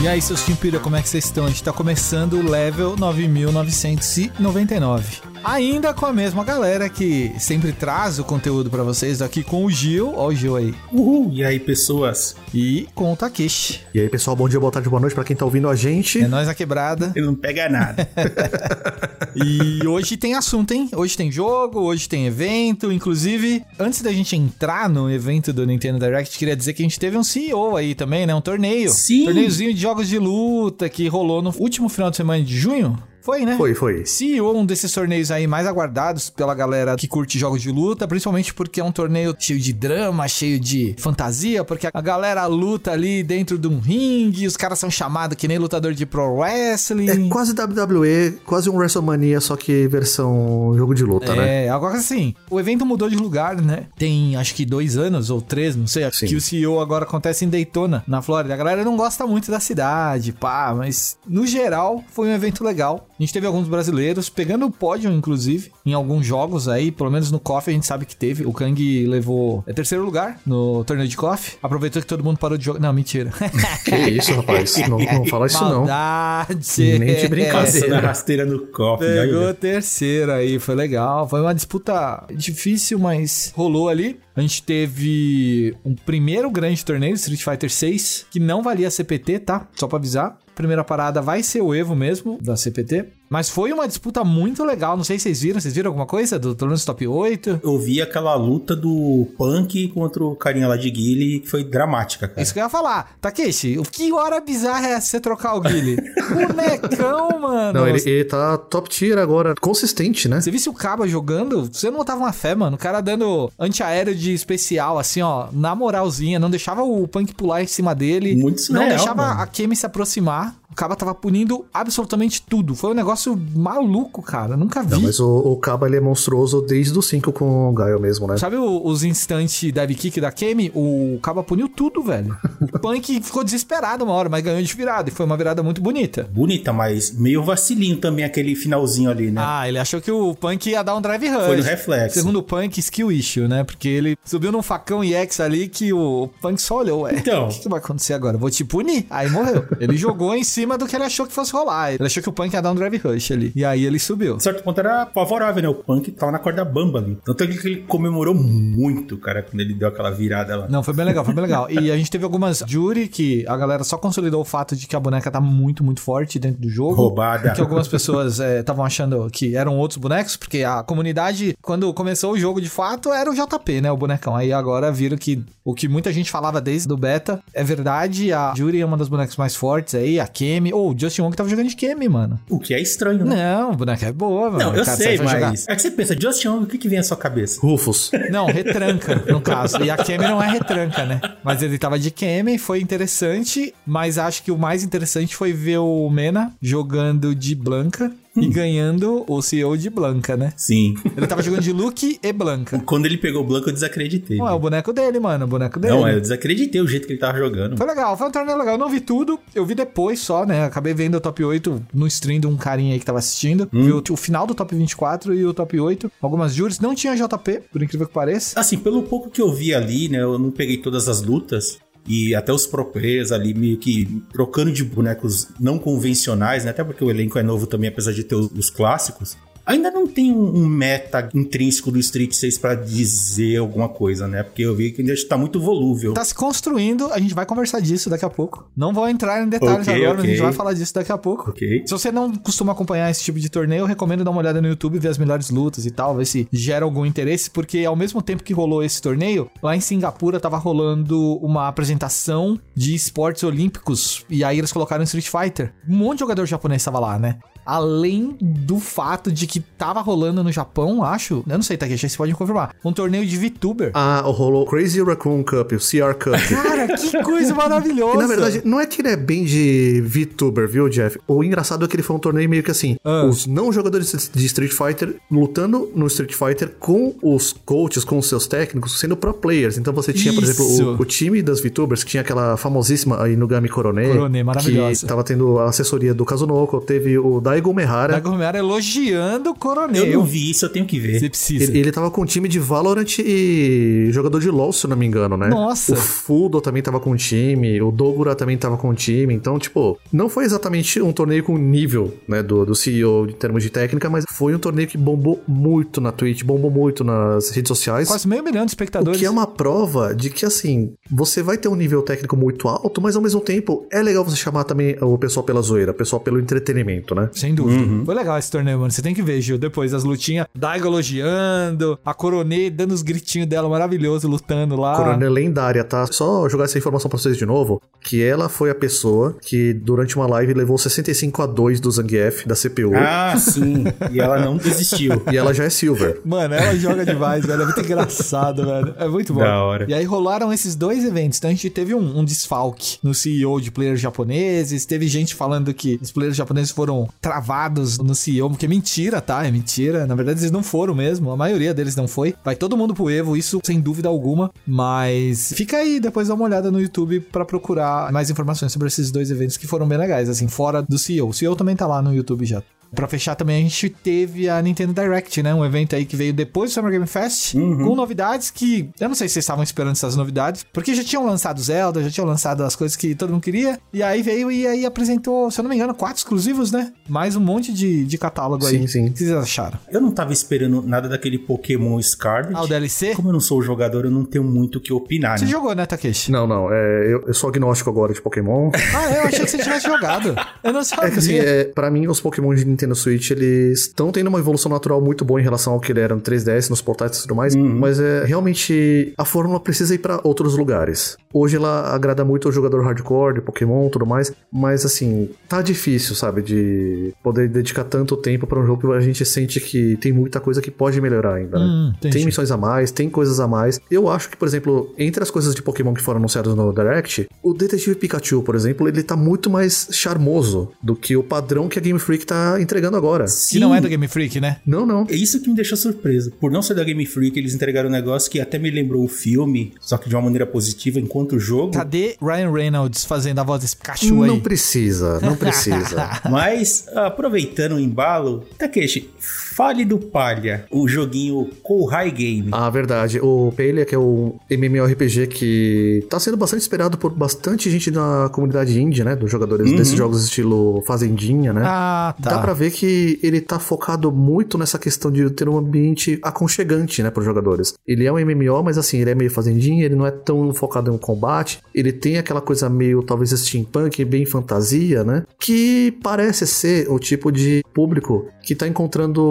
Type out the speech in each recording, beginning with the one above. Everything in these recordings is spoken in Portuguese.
E aí, seus Timpira, como é que vocês estão? A gente tá começando o level 9999. Ainda com a mesma galera que sempre traz o conteúdo pra vocês aqui com o Gil, ó o Gil aí, Uhul! E aí, pessoas? e com o Takeshi. E aí, pessoal, bom dia, boa tarde, boa noite pra quem tá ouvindo a gente. É nós na quebrada. Ele não pega nada. E hoje tem assunto, hein? Hoje tem jogo, hoje tem evento. Inclusive, antes da gente entrar no evento do Nintendo Direct, queria dizer que a gente teve um CEO aí também, né? Um torneio. Sim. Torneiozinho de jogos de luta que rolou no último final de semana de junho. Foi, né? Foi, foi. CEO, um desses torneios aí mais aguardados pela galera que curte jogos de luta, principalmente porque é um torneio cheio de drama, cheio de fantasia, porque a galera luta ali dentro de um ringue, os caras são chamados que nem lutador de pro wrestling. É quase WWE, quase um WrestleMania, só que versão jogo de luta, né? É, agora assim, o evento mudou de lugar, né? Tem acho que dois anos ou três, não sei, Sim. que o CEO agora acontece em Daytona, na Flórida. A galera não gosta muito da cidade, pá, mas no geral foi um evento legal. A gente teve alguns brasileiros pegando o pódio, inclusive, em alguns jogos aí, pelo menos no KOF a gente sabe que teve. O Kang levou é, terceiro lugar no torneio de KOF. Aproveitou que todo mundo parou de jogar. Não, mentira. Que isso, rapaz. Não, não fala isso, não. Maldade. Nem de brincadeira. A rasteira no cofre. Pegou olha. a terceira aí, foi legal. Foi uma disputa difícil, mas rolou ali. A gente teve um primeiro grande torneio, Street Fighter 6, que não valia CPT, tá? Só pra avisar. Primeira parada vai ser o Evo mesmo, da CPT. Mas foi uma disputa muito legal. Não sei se vocês viram. Vocês viram alguma coisa do torneio Top 8? Eu vi aquela luta do Punk contra o carinha lá de Guile, que foi dramática, cara. Isso que eu ia falar. Takeshi, que hora bizarra é essa você trocar o Guile? Bonecão, mano. Não, ele, ele tá top tier agora, consistente, né? Você visse o Caba jogando, você não botava uma fé, mano. O cara dando antiaéreo de especial, assim, ó, na moralzinha. Não deixava o Punk pular em cima dele. Muito Não surreal, deixava mano. a Kemi se aproximar. O Caba tava punindo absolutamente tudo. Foi um negócio maluco, cara. Nunca vi. Não, mas o, o Caba ele é monstruoso desde o 5 com o Gaio mesmo, né? Sabe o- os instantes dive kick da Kemi? O Caba puniu tudo, velho. O Punk ficou desesperado uma hora, mas ganhou de virada. E foi uma virada muito bonita. Bonita, mas meio vacilinho também aquele finalzinho ali, né? Ah, ele achou que o Punk ia dar um drive rush. Foi no reflexo. Segundo o Punk, skill issue, né? Porque ele subiu num facão EX ali que o Punk só olhou, ué. Então. O que, que vai acontecer agora? Vou te punir. Aí morreu. ele jogou em cima do que ele achou que fosse rolar. Ele achou que o Punk ia dar um drive rush ali. E aí ele subiu. De certo ponto era favorável, né? O Punk tava na corda bamba ali. Tanto é que ele comemorou muito, cara, quando ele deu aquela virada lá. Não, foi bem legal, foi bem legal. E a gente teve algumas jury que a galera só consolidou o fato de que a boneca tá muito, muito forte dentro do jogo. Roubada. Que algumas pessoas estavam achando que eram outros bonecos, porque a comunidade, quando começou o jogo de fato, era o JP, né? O bonecão. Aí agora viram que o que muita gente falava desde o beta é verdade. A Jury é uma das bonecas mais fortes aí, a Kemi. Ou o Justin Wong tava jogando de Kemi, mano. O que é estranho, né? Não, boneca é boa, mano. Não, eu Cara, sei, vai jogar- mas. É que você pensa, Justin Wong, o que, que vem à sua cabeça? Rufus. Não, retranca, no caso. E a Kemi não é retranca, né? Mas ele tava de Kemi, foi interessante, mas acho que o mais interessante foi ver o Mena jogando de Blanca e ganhando o CEO de Blanca, né? Sim. Ele tava jogando de Luke e Blanca. Quando ele pegou o Blanco, eu desacreditei. Não, é o boneco dele, mano, o boneco dele. Não, eu desacreditei o jeito que ele tava jogando. Foi legal, foi um torneio legal. Eu não vi tudo, eu vi depois só, né? Acabei vendo o top 8 no stream de um carinha aí que tava assistindo. Vi o, o final do top 24 e o top 8. Algumas juries. Não tinha JP, por incrível que pareça. Assim, pelo pouco que eu vi ali, né? Eu não peguei todas as lutas. E até os pro players ali meio que trocando de bonecos não convencionais, né? Até porque o elenco é novo também, apesar de ter os clássicos. Ainda não tem um, um meta intrínseco do Street 6 pra dizer alguma coisa, né? Porque eu vi que ainda está muito volúvel. Tá se construindo, a gente vai conversar disso daqui a pouco. Não vou entrar em detalhes Ok, agora, mas a gente vai falar disso daqui a pouco. Ok. Se você não costuma acompanhar esse tipo de torneio, eu recomendo dar uma olhada no YouTube, ver as melhores lutas e tal, ver se gera algum interesse, porque ao mesmo tempo que rolou esse torneio, lá em Singapura tava rolando uma apresentação de esportes olímpicos, e aí eles colocaram Street Fighter. Um monte de jogador japonês tava lá, né? Além do fato de que tava rolando no Japão, acho. Eu não sei, Takeshi, você pode me confirmar. Um torneio de VTuber. Ah, rolou Crazy Raccoon Cup, o CR Cup. Cara, que coisa maravilhosa. E na verdade, não é que ele é bem de VTuber, viu, Jeff? O engraçado é que ele foi um torneio meio que assim: Ah. os não jogadores de Street Fighter lutando no Street Fighter com os coaches, com os seus técnicos, sendo pro players. Então você tinha, por Isso. exemplo, o, o time das VTubers, que tinha aquela famosíssima Inugami Korone. Korone, maravilhosa. Que tava tendo a assessoria do Kazunoko, teve o Daigo Mehara. Dago Romero elogiando o coronel. Eu não vi isso, eu tenho que ver. Você precisa. Ele, ele tava com um time de Valorant e jogador de LoL, se eu não me engano, né? Nossa. O Fudo também tava com um time, o Dogura também tava com um time. Então, tipo, não foi exatamente um torneio com nível, né, do, do CEO em termos de técnica, mas foi um torneio que bombou muito na Twitch, bombou muito nas redes sociais. Quase meio milhão de O espectadores. que é uma prova de que, assim, você vai ter um nível técnico muito alto, mas ao mesmo tempo é legal você chamar também o pessoal pela zoeira, o pessoal pelo entretenimento, né? Sem dúvida. Foi legal esse torneio, mano. Você tem que ver, Gil. Depois as lutinhas, Daigo elogiando, a Coronê dando os gritinhos dela maravilhoso, lutando lá. Coronel lendária, tá? Só jogar essa informação pra vocês de novo, que ela foi a pessoa que durante uma live levou 65 a 2 do Zangief, da CPU, Ah, sim. E ela não desistiu. e ela já é silver. Mano, ela joga demais, velho. É muito engraçado, velho. É muito bom. Da hora. E aí rolaram esses dois eventos. Então a gente teve um, um desfalque no CEO de players japoneses. Teve gente falando que os players japoneses foram travados no CEO, porque é mentira, tá? É mentira. Na verdade, eles não foram mesmo. A maioria deles não foi. Vai todo mundo pro Evo, isso sem dúvida alguma. Mas fica aí, depois dá uma olhada no YouTube pra procurar mais informações sobre esses dois eventos que foram bem legais, assim, fora do CEO. O CEO também tá lá no YouTube já. Pra fechar também, a gente teve a Nintendo Direct, né? Um evento aí que veio depois do Summer Game Fest, com novidades que eu não sei se vocês estavam esperando essas novidades, porque já tinham lançado Zelda, já tinham lançado as coisas que todo mundo queria, e aí veio e aí apresentou, se eu não me engano, quatro exclusivos, né? Mais um monte de, de catálogo aí. Sim, sim. O que vocês acharam? Eu não tava esperando nada daquele Pokémon Scarlet. Ah, o DLC? Como eu não sou jogador, eu não tenho muito o que opinar, Você né? jogou, né, Takeshi? Não, não, é, eu, eu sou agnóstico agora de Pokémon. Ah, eu achei que você tivesse jogado. Eu não sabia. É que assim, é, pra mim, os Pokémon de Nintendo Switch, eles estão tendo uma evolução natural muito boa em relação ao que ele era no 3DS, nos portáteis e tudo mais, mas é realmente a fórmula precisa ir pra outros lugares. Hoje ela agrada muito o jogador hardcore de Pokémon e tudo mais, mas assim, tá difícil, sabe, de poder dedicar tanto tempo pra um jogo que a gente sente que tem muita coisa que pode melhorar ainda, né? Hum, tem missões a mais, tem coisas a mais. Eu acho que, por exemplo, entre as coisas de Pokémon que foram anunciadas no Direct, o Detetive Pikachu, por exemplo, ele tá muito mais charmoso do que o padrão que a Game Freak tá entregando agora. Que não é do Game Freak, né? Não, não. É isso que me deixou surpreso. Por não ser da Game Freak, eles entregaram um negócio que até me lembrou o filme, só que de uma maneira positiva, enquanto o jogo. Cadê Ryan Reynolds fazendo a voz desse Pikachu aí? Não precisa, não precisa. Mas, aproveitando o embalo, Takeshi, fale do Palha, o joguinho Kohai Game. Ah, verdade. O Palia, que é o MMORPG que tá sendo bastante esperado por bastante gente da comunidade indie, né? Dos jogadores desses jogos estilo Fazendinha, né? Ah, tá. Dá pra ver que ele tá focado muito nessa questão de ter um ambiente aconchegante, né, pros jogadores. Ele é um MMO, mas assim, ele é meio fazendinha, ele não é tão focado em combate. Ele tem aquela coisa meio, talvez, steampunk, bem fantasia, né? Que parece ser o tipo de público que tá encontrando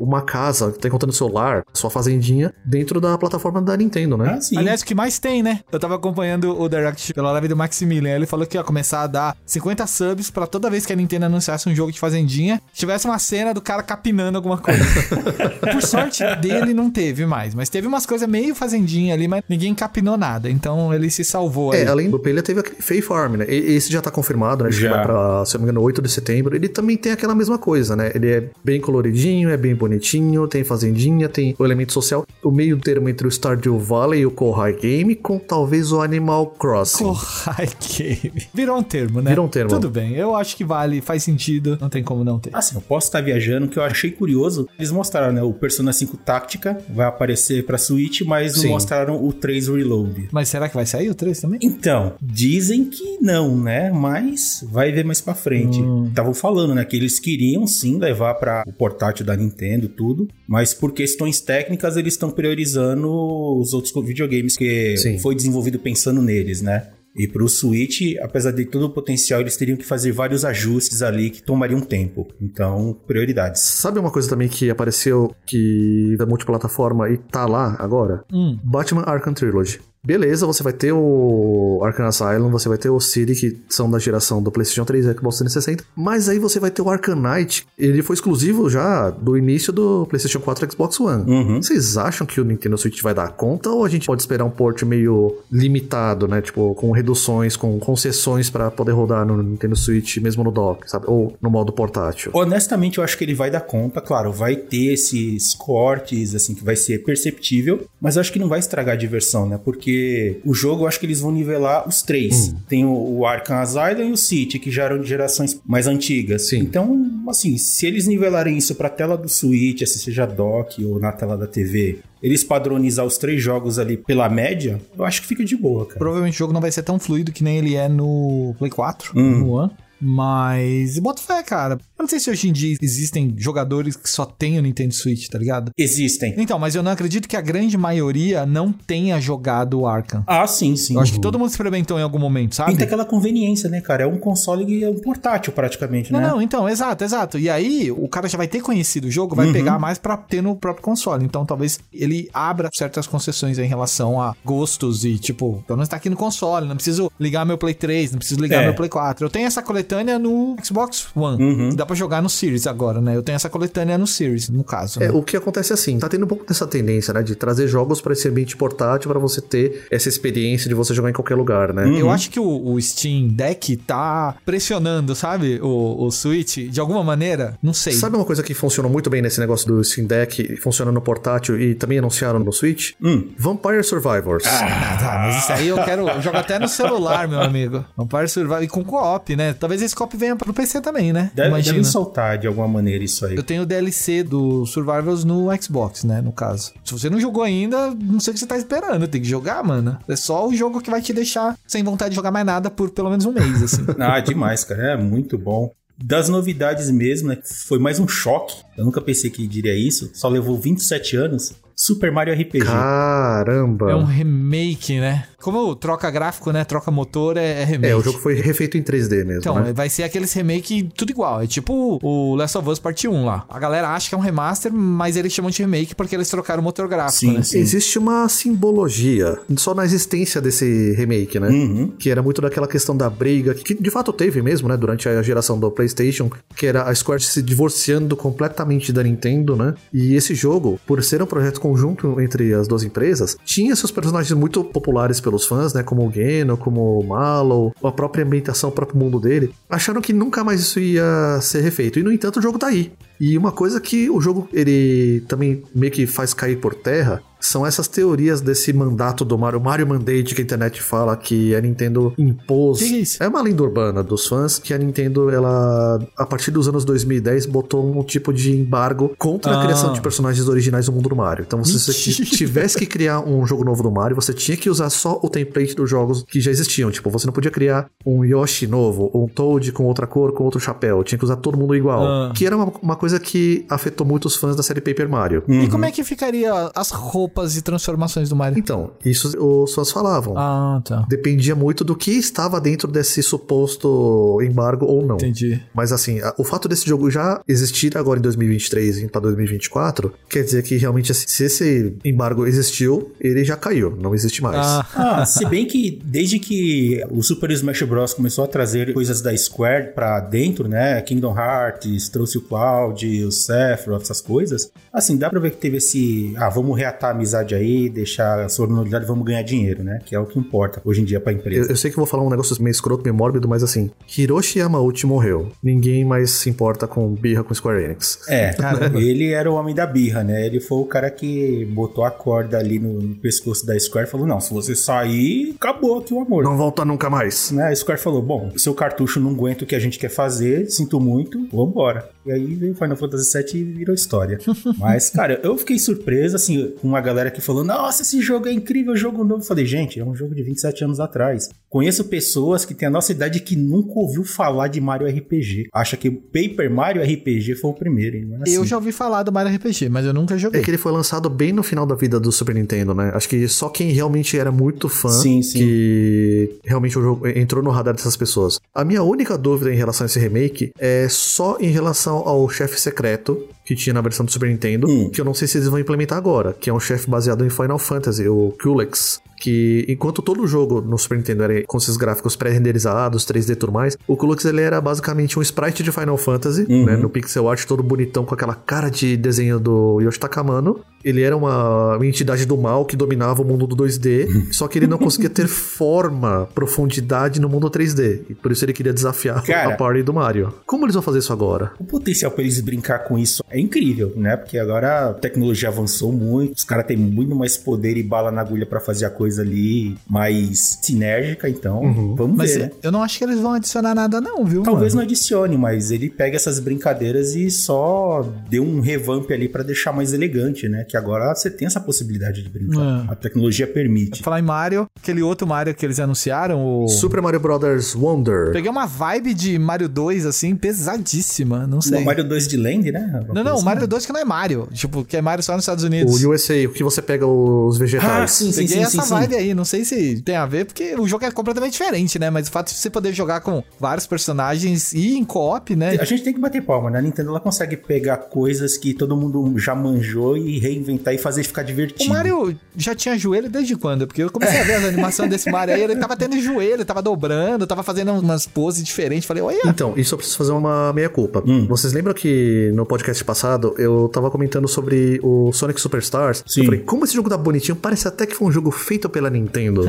uma casa, que tá encontrando seu lar, sua fazendinha, dentro da plataforma da Nintendo, né? Ah, sim. Aliás, o que mais tem, né? Eu tava acompanhando o Direct pela live do Maximilian. Ele falou que ia começar a dar 50 subs pra toda vez que a Nintendo anunciasse um jogo de fazendinha, tivesse uma cena do cara capinando alguma coisa. Por sorte dele, não teve mais. Mas teve umas coisas meio fazendinha ali, mas ninguém capinou nada. Então ele se salvou aí. É, além do Pelha, teve aquele Fae Farm, né? E- Esse já tá confirmado, né? Já. vai pra, se eu não me engano, 8 de setembro. Ele também tem aquela mesma coisa, né? Ele é bem coloridinho, é bem bonitinho, tem fazendinha, tem o elemento social. O meio termo entre o Stardew Valley e o Kohai Game, com talvez o Animal Crossing. Kohai Game. Virou um termo, né? Virou um termo. Tudo bem. Eu acho que vale, faz sentido. Não tem como não ter. Assim, eu posso estar viajando, que eu achei curioso. Eles mostraram, né? O Persona 5 Táctica vai aparecer pra Switch, mas não Sim. mostraram o 3 Reload. Mas será que vai sair o 3 também? Então, dizem que não, né? Mas vai ver mais pra frente. Estavam falando, né? Que eles queriam sim levar para o portátil da Nintendo, tudo. Mas por questões técnicas, eles estão priorizando os outros videogames que Sim. foi desenvolvido pensando neles, né? E pro Switch, apesar de todo o potencial, eles teriam que fazer vários ajustes ali que tomariam tempo. Então, prioridades. Sabe uma coisa também que apareceu que da multiplataforma e tá lá agora? Hum. Batman Arkham Trilogy. Beleza, você vai ter o Arkham Asylum, você vai ter o City, que são da geração do PlayStation 3 e Xbox 360, mas aí você vai ter o Arkham Knight, ele foi exclusivo já do início do PlayStation 4 e Xbox One. Uhum. Vocês acham que o Nintendo Switch vai dar conta ou a gente pode esperar um port meio limitado, né? Tipo, com reduções, com concessões para poder rodar no Nintendo Switch, mesmo no dock, sabe? Ou no modo portátil? Honestamente, eu acho que ele vai dar conta, claro, vai ter esses cortes, assim, que vai ser perceptível, mas eu acho que não vai estragar a diversão, né? Porque o jogo, eu acho que eles vão nivelar os três. Hum. Tem o, o Arkham Asylum e o City, que já eram de gerações mais antigas. Sim. Então, assim, se eles nivelarem isso pra tela do Switch, se seja dock ou na tela da TV, eles padronizar os três jogos ali pela média, eu acho que fica de boa, cara. Provavelmente o jogo não vai ser tão fluido que nem ele é no Play 4, Hum. no One. Mas. Bota fé, cara. Eu não sei se hoje em dia existem jogadores que só têm o Nintendo Switch, tá ligado? Existem. Então, mas eu não acredito que a grande maioria não tenha jogado o Arkham. Ah, sim, sim. Eu acho que todo mundo experimentou em algum momento, sabe? Tem aquela conveniência, né, cara? É um console e é um portátil praticamente, Não, né? não, então, exato, exato. E aí, o cara já vai ter conhecido o jogo, vai Uhum. pegar mais pra ter no próprio console. Então, talvez ele abra certas concessões em relação a gostos e, tipo, pelo menos tá aqui no console, não preciso ligar meu Play 3, não preciso ligar É. meu Play 4. Eu tenho essa coletânea no Xbox One. Uhum. Dá pra jogar no Series agora, né? Eu tenho essa coletânea no Series, no caso. É, né? o que acontece é assim, tá tendo um pouco dessa tendência, né, de trazer jogos para esse ambiente portátil para você ter essa experiência de você jogar em qualquer lugar, né? Eu acho que o, o Steam Deck tá pressionando, sabe? O, o Switch, de alguma maneira. Não sei. Sabe uma coisa que funcionou muito bem nesse negócio do Steam Deck, funciona no portátil e também anunciaram no Switch? Hum. Vampire Survivors. Ah, tá, mas isso aí eu quero. Eu jogo até no celular, meu amigo. Vampire Survival e com co-op, né? Talvez esse co-op venha pro PC também, né? Deve, Imagina. deve soltar de alguma maneira isso aí. Eu tenho o DLC do Survivors no Xbox, né? No caso. Se você não jogou ainda, não sei o que você tá esperando. Tem que jogar, mano. É só o jogo que vai te deixar sem vontade de jogar mais nada por pelo menos um mês, assim. Ah, demais, cara. É muito bom. Das novidades mesmo, né? Foi mais um choque. Eu nunca pensei que diria isso. Só levou 27 anos. Super Mario RPG. Caramba! É um remake, né? Como troca gráfico, né? Troca motor é, é remake. É, o jogo foi refeito em 3D mesmo, Então, né? vai ser aqueles remake tudo igual. É tipo o Last of Us Parte 1 lá. A galera acha que é um remaster, mas eles chamam de remake porque eles trocaram o motor gráfico, Sim, né? sim. Existe uma simbologia só na existência desse remake, né? Uhum. Que era muito daquela questão da briga, que de fato teve mesmo, né? Durante a geração do PlayStation, que era a Square se divorciando completamente da Nintendo, né? E esse jogo, por ser um projeto conjunto entre as duas empresas, tinha seus personagens muito populares pelos fãs, né? Como o Geno, como o Mallow, a própria ambientação, o próprio mundo dele. Acharam que nunca mais isso ia ser refeito. E no entanto, o jogo tá aí. E uma coisa que o jogo ele também meio que faz cair por terra são essas teorias desse mandato do Mario, Mario Mandate que a internet fala que a Nintendo impôs. Que que é isso? É uma lenda urbana dos fãs que a Nintendo, ela, a partir dos anos 2010, botou um tipo de embargo contra a Ah. criação de personagens originais do mundo do Mario. Então, se você tivesse que criar um jogo novo do Mario, você tinha que usar só o template dos jogos que já existiam. Tipo, você não podia criar um Yoshi novo, um Toad com outra cor, com outro chapéu. Tinha que usar todo mundo igual. Ah. Que era uma, uma coisa que afetou muito os fãs da série Paper Mario. E como é que ficaria as roupas e transformações do Mario? Então, isso os fãs falavam. Ah, tá. Dependia muito do que estava dentro desse suposto embargo ou não. Entendi. Mas assim, o fato desse jogo já existir agora em 2023 e para 2024, quer dizer que realmente assim, se esse embargo existiu, ele já caiu, não existe mais. Ah, Ah, se bem que desde que o Super Smash Bros. começou a trazer coisas da Square pra dentro, né? Kingdom Hearts, trouxe o Cloud, o Sephiroth, essas coisas. Assim, dá pra ver que teve esse. Ah, vamos reatar amizade aí, deixar a sonoridade e vamos ganhar dinheiro, né? Que é o que importa hoje em dia pra Eu, empresa. eu sei que eu vou falar um negócio meio escroto, meio mórbido, mas assim, Hiroshi Yamauchi morreu. Ninguém mais se importa com birra com Square Enix. É, ele era o homem da birra, né? Ele foi o cara que botou a corda ali no, no pescoço da Square e falou: não, se você sair, acabou aqui o amor. Não volta nunca mais. né? A Square falou: bom, seu cartucho não aguenta o que a gente quer fazer, sinto muito, vambora. E aí veio Final Fantasy VII e virou história. Mas, cara, eu fiquei surpreso, assim, com uma galera que falou: nossa, esse jogo é incrível, jogo novo. Eu falei: gente, é um jogo de 27 anos atrás. Conheço pessoas que têm a nossa idade que nunca ouviu falar de Mario RPG. Acha que o Paper Mario RPG foi o primeiro, hein? É eu assim. já ouvi falar do Mario RPG, mas eu nunca joguei. É que ele foi lançado bem no final da vida do Super Nintendo, né? Acho que só quem realmente era muito fã Sim, sim. que realmente o jogo entrou no radar dessas pessoas. A minha única dúvida em relação a esse remake é só em relação ao chefe secreto que tinha na versão do Super Nintendo, Hum. que eu não sei se eles vão implementar agora, que é um chefe baseado em Final Fantasy, o Culex. Que enquanto todo jogo no Super Nintendo era com esses gráficos pré-renderizados, 3D e tudo mais, o Kulux ele era basicamente um sprite de Final Fantasy, Uhum. né, no pixel art todo bonitão com aquela cara de desenho do Yoshitaka Amano. Ele era uma entidade do mal que dominava o mundo do 2D, só que ele não conseguia ter forma, profundidade no mundo 3D. E por isso ele queria desafiar Cara. a party do Mario. Como eles vão fazer isso agora? O potencial pra eles brincar com isso é incrível, né? Porque agora a tecnologia avançou muito, os caras têm muito mais poder e bala na agulha pra fazer a coisa ali mais sinérgica, então vamos Mas ver, né? eu não acho que eles vão adicionar nada, não, viu? Talvez mano? não adicione, mas ele pega essas brincadeiras e só deu um revamp ali pra deixar mais elegante, né? Que agora você tem essa possibilidade de brincar. É. A tecnologia permite. Falar em Mario, aquele outro Mario que eles anunciaram, o. Super Mario Bros. Wonder. Peguei uma vibe de Mario 2, assim, pesadíssima. Não sei. O Mario 2 de Land, né? Uma Não, coisa não, o assim. Mario 2 que não é Mario. Tipo, que é Mario só nos Estados Unidos. O USA, o que você pega os vegetais. Ah, sim, sim, Peguei sim, essa sim, aí, não sei se tem a ver, porque o jogo é completamente diferente, né? Mas o fato de você poder jogar com vários personagens e em co-op, né? A gente tem que bater palma, né? A Nintendo ela consegue pegar coisas que todo mundo já manjou e reinventar e fazer ficar O divertido. Mario já tinha joelho desde quando? Porque eu comecei a ver as animações desse Mario aí, ele tava tendo joelho, tava dobrando, tava fazendo umas poses diferentes. Falei, olha, Então, isso eu preciso fazer uma meia-culpa. Hum. Vocês lembram que no podcast passado eu tava comentando sobre o Sonic Superstars? Sim. Eu falei, como esse jogo tá bonitinho, parece até que foi um jogo feito pela Nintendo.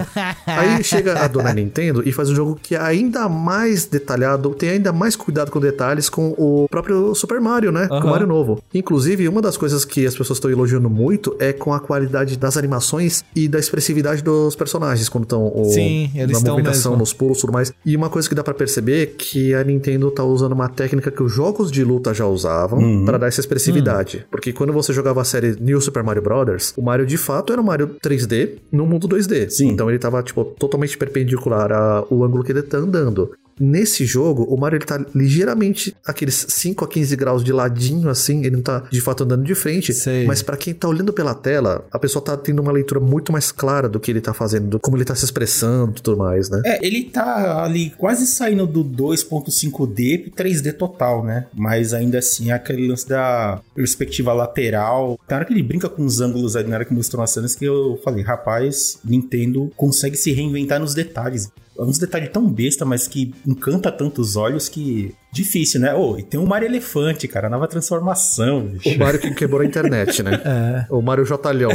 Aí chega a dona Nintendo e faz um jogo que é ainda mais detalhado, tem ainda mais cuidado com detalhes com o próprio Super Mario, né? Com o. Mario novo. Inclusive, uma das coisas que as pessoas estão elogiando muito é com a qualidade das animações e da expressividade dos personagens quando estão Sim, eles na movimentação, mesmo. nos pulos e tudo mais. E uma coisa que dá pra perceber é que a Nintendo tá usando uma técnica que os jogos de luta já usavam Uhum. pra dar essa expressividade. Porque quando você jogava a série New Super Mario Bros., o Mario de fato era um Mario 3D no mundo 2D. Sim. Então ele tava, tipo, totalmente perpendicular ao ângulo que ele tá andando. Nesse jogo, o Mario ele tá ligeiramente aqueles 5 a 15 graus de ladinho, assim, ele não tá de fato andando de frente. Sei. Mas pra quem tá olhando pela tela, a pessoa tá tendo uma leitura muito mais clara do que ele tá fazendo, do como ele tá se expressando e tudo mais, né? É, ele tá ali quase saindo do 2.5D pro 3D total, né? Mas ainda assim, é aquele lance da perspectiva lateral. Tem hora que ele brinca com os ângulos ali na hora que mostrou as cenas que eu falei, rapaz, Nintendo consegue se reinventar nos detalhes. É uns detalhes tão besta, mas que encanta tanto os olhos que. Difícil, né? Oh, e tem um Mario Elefante, cara, nova transformação, bicho. O Mario que quebrou a internet, né? É. O Mario Jotalhão.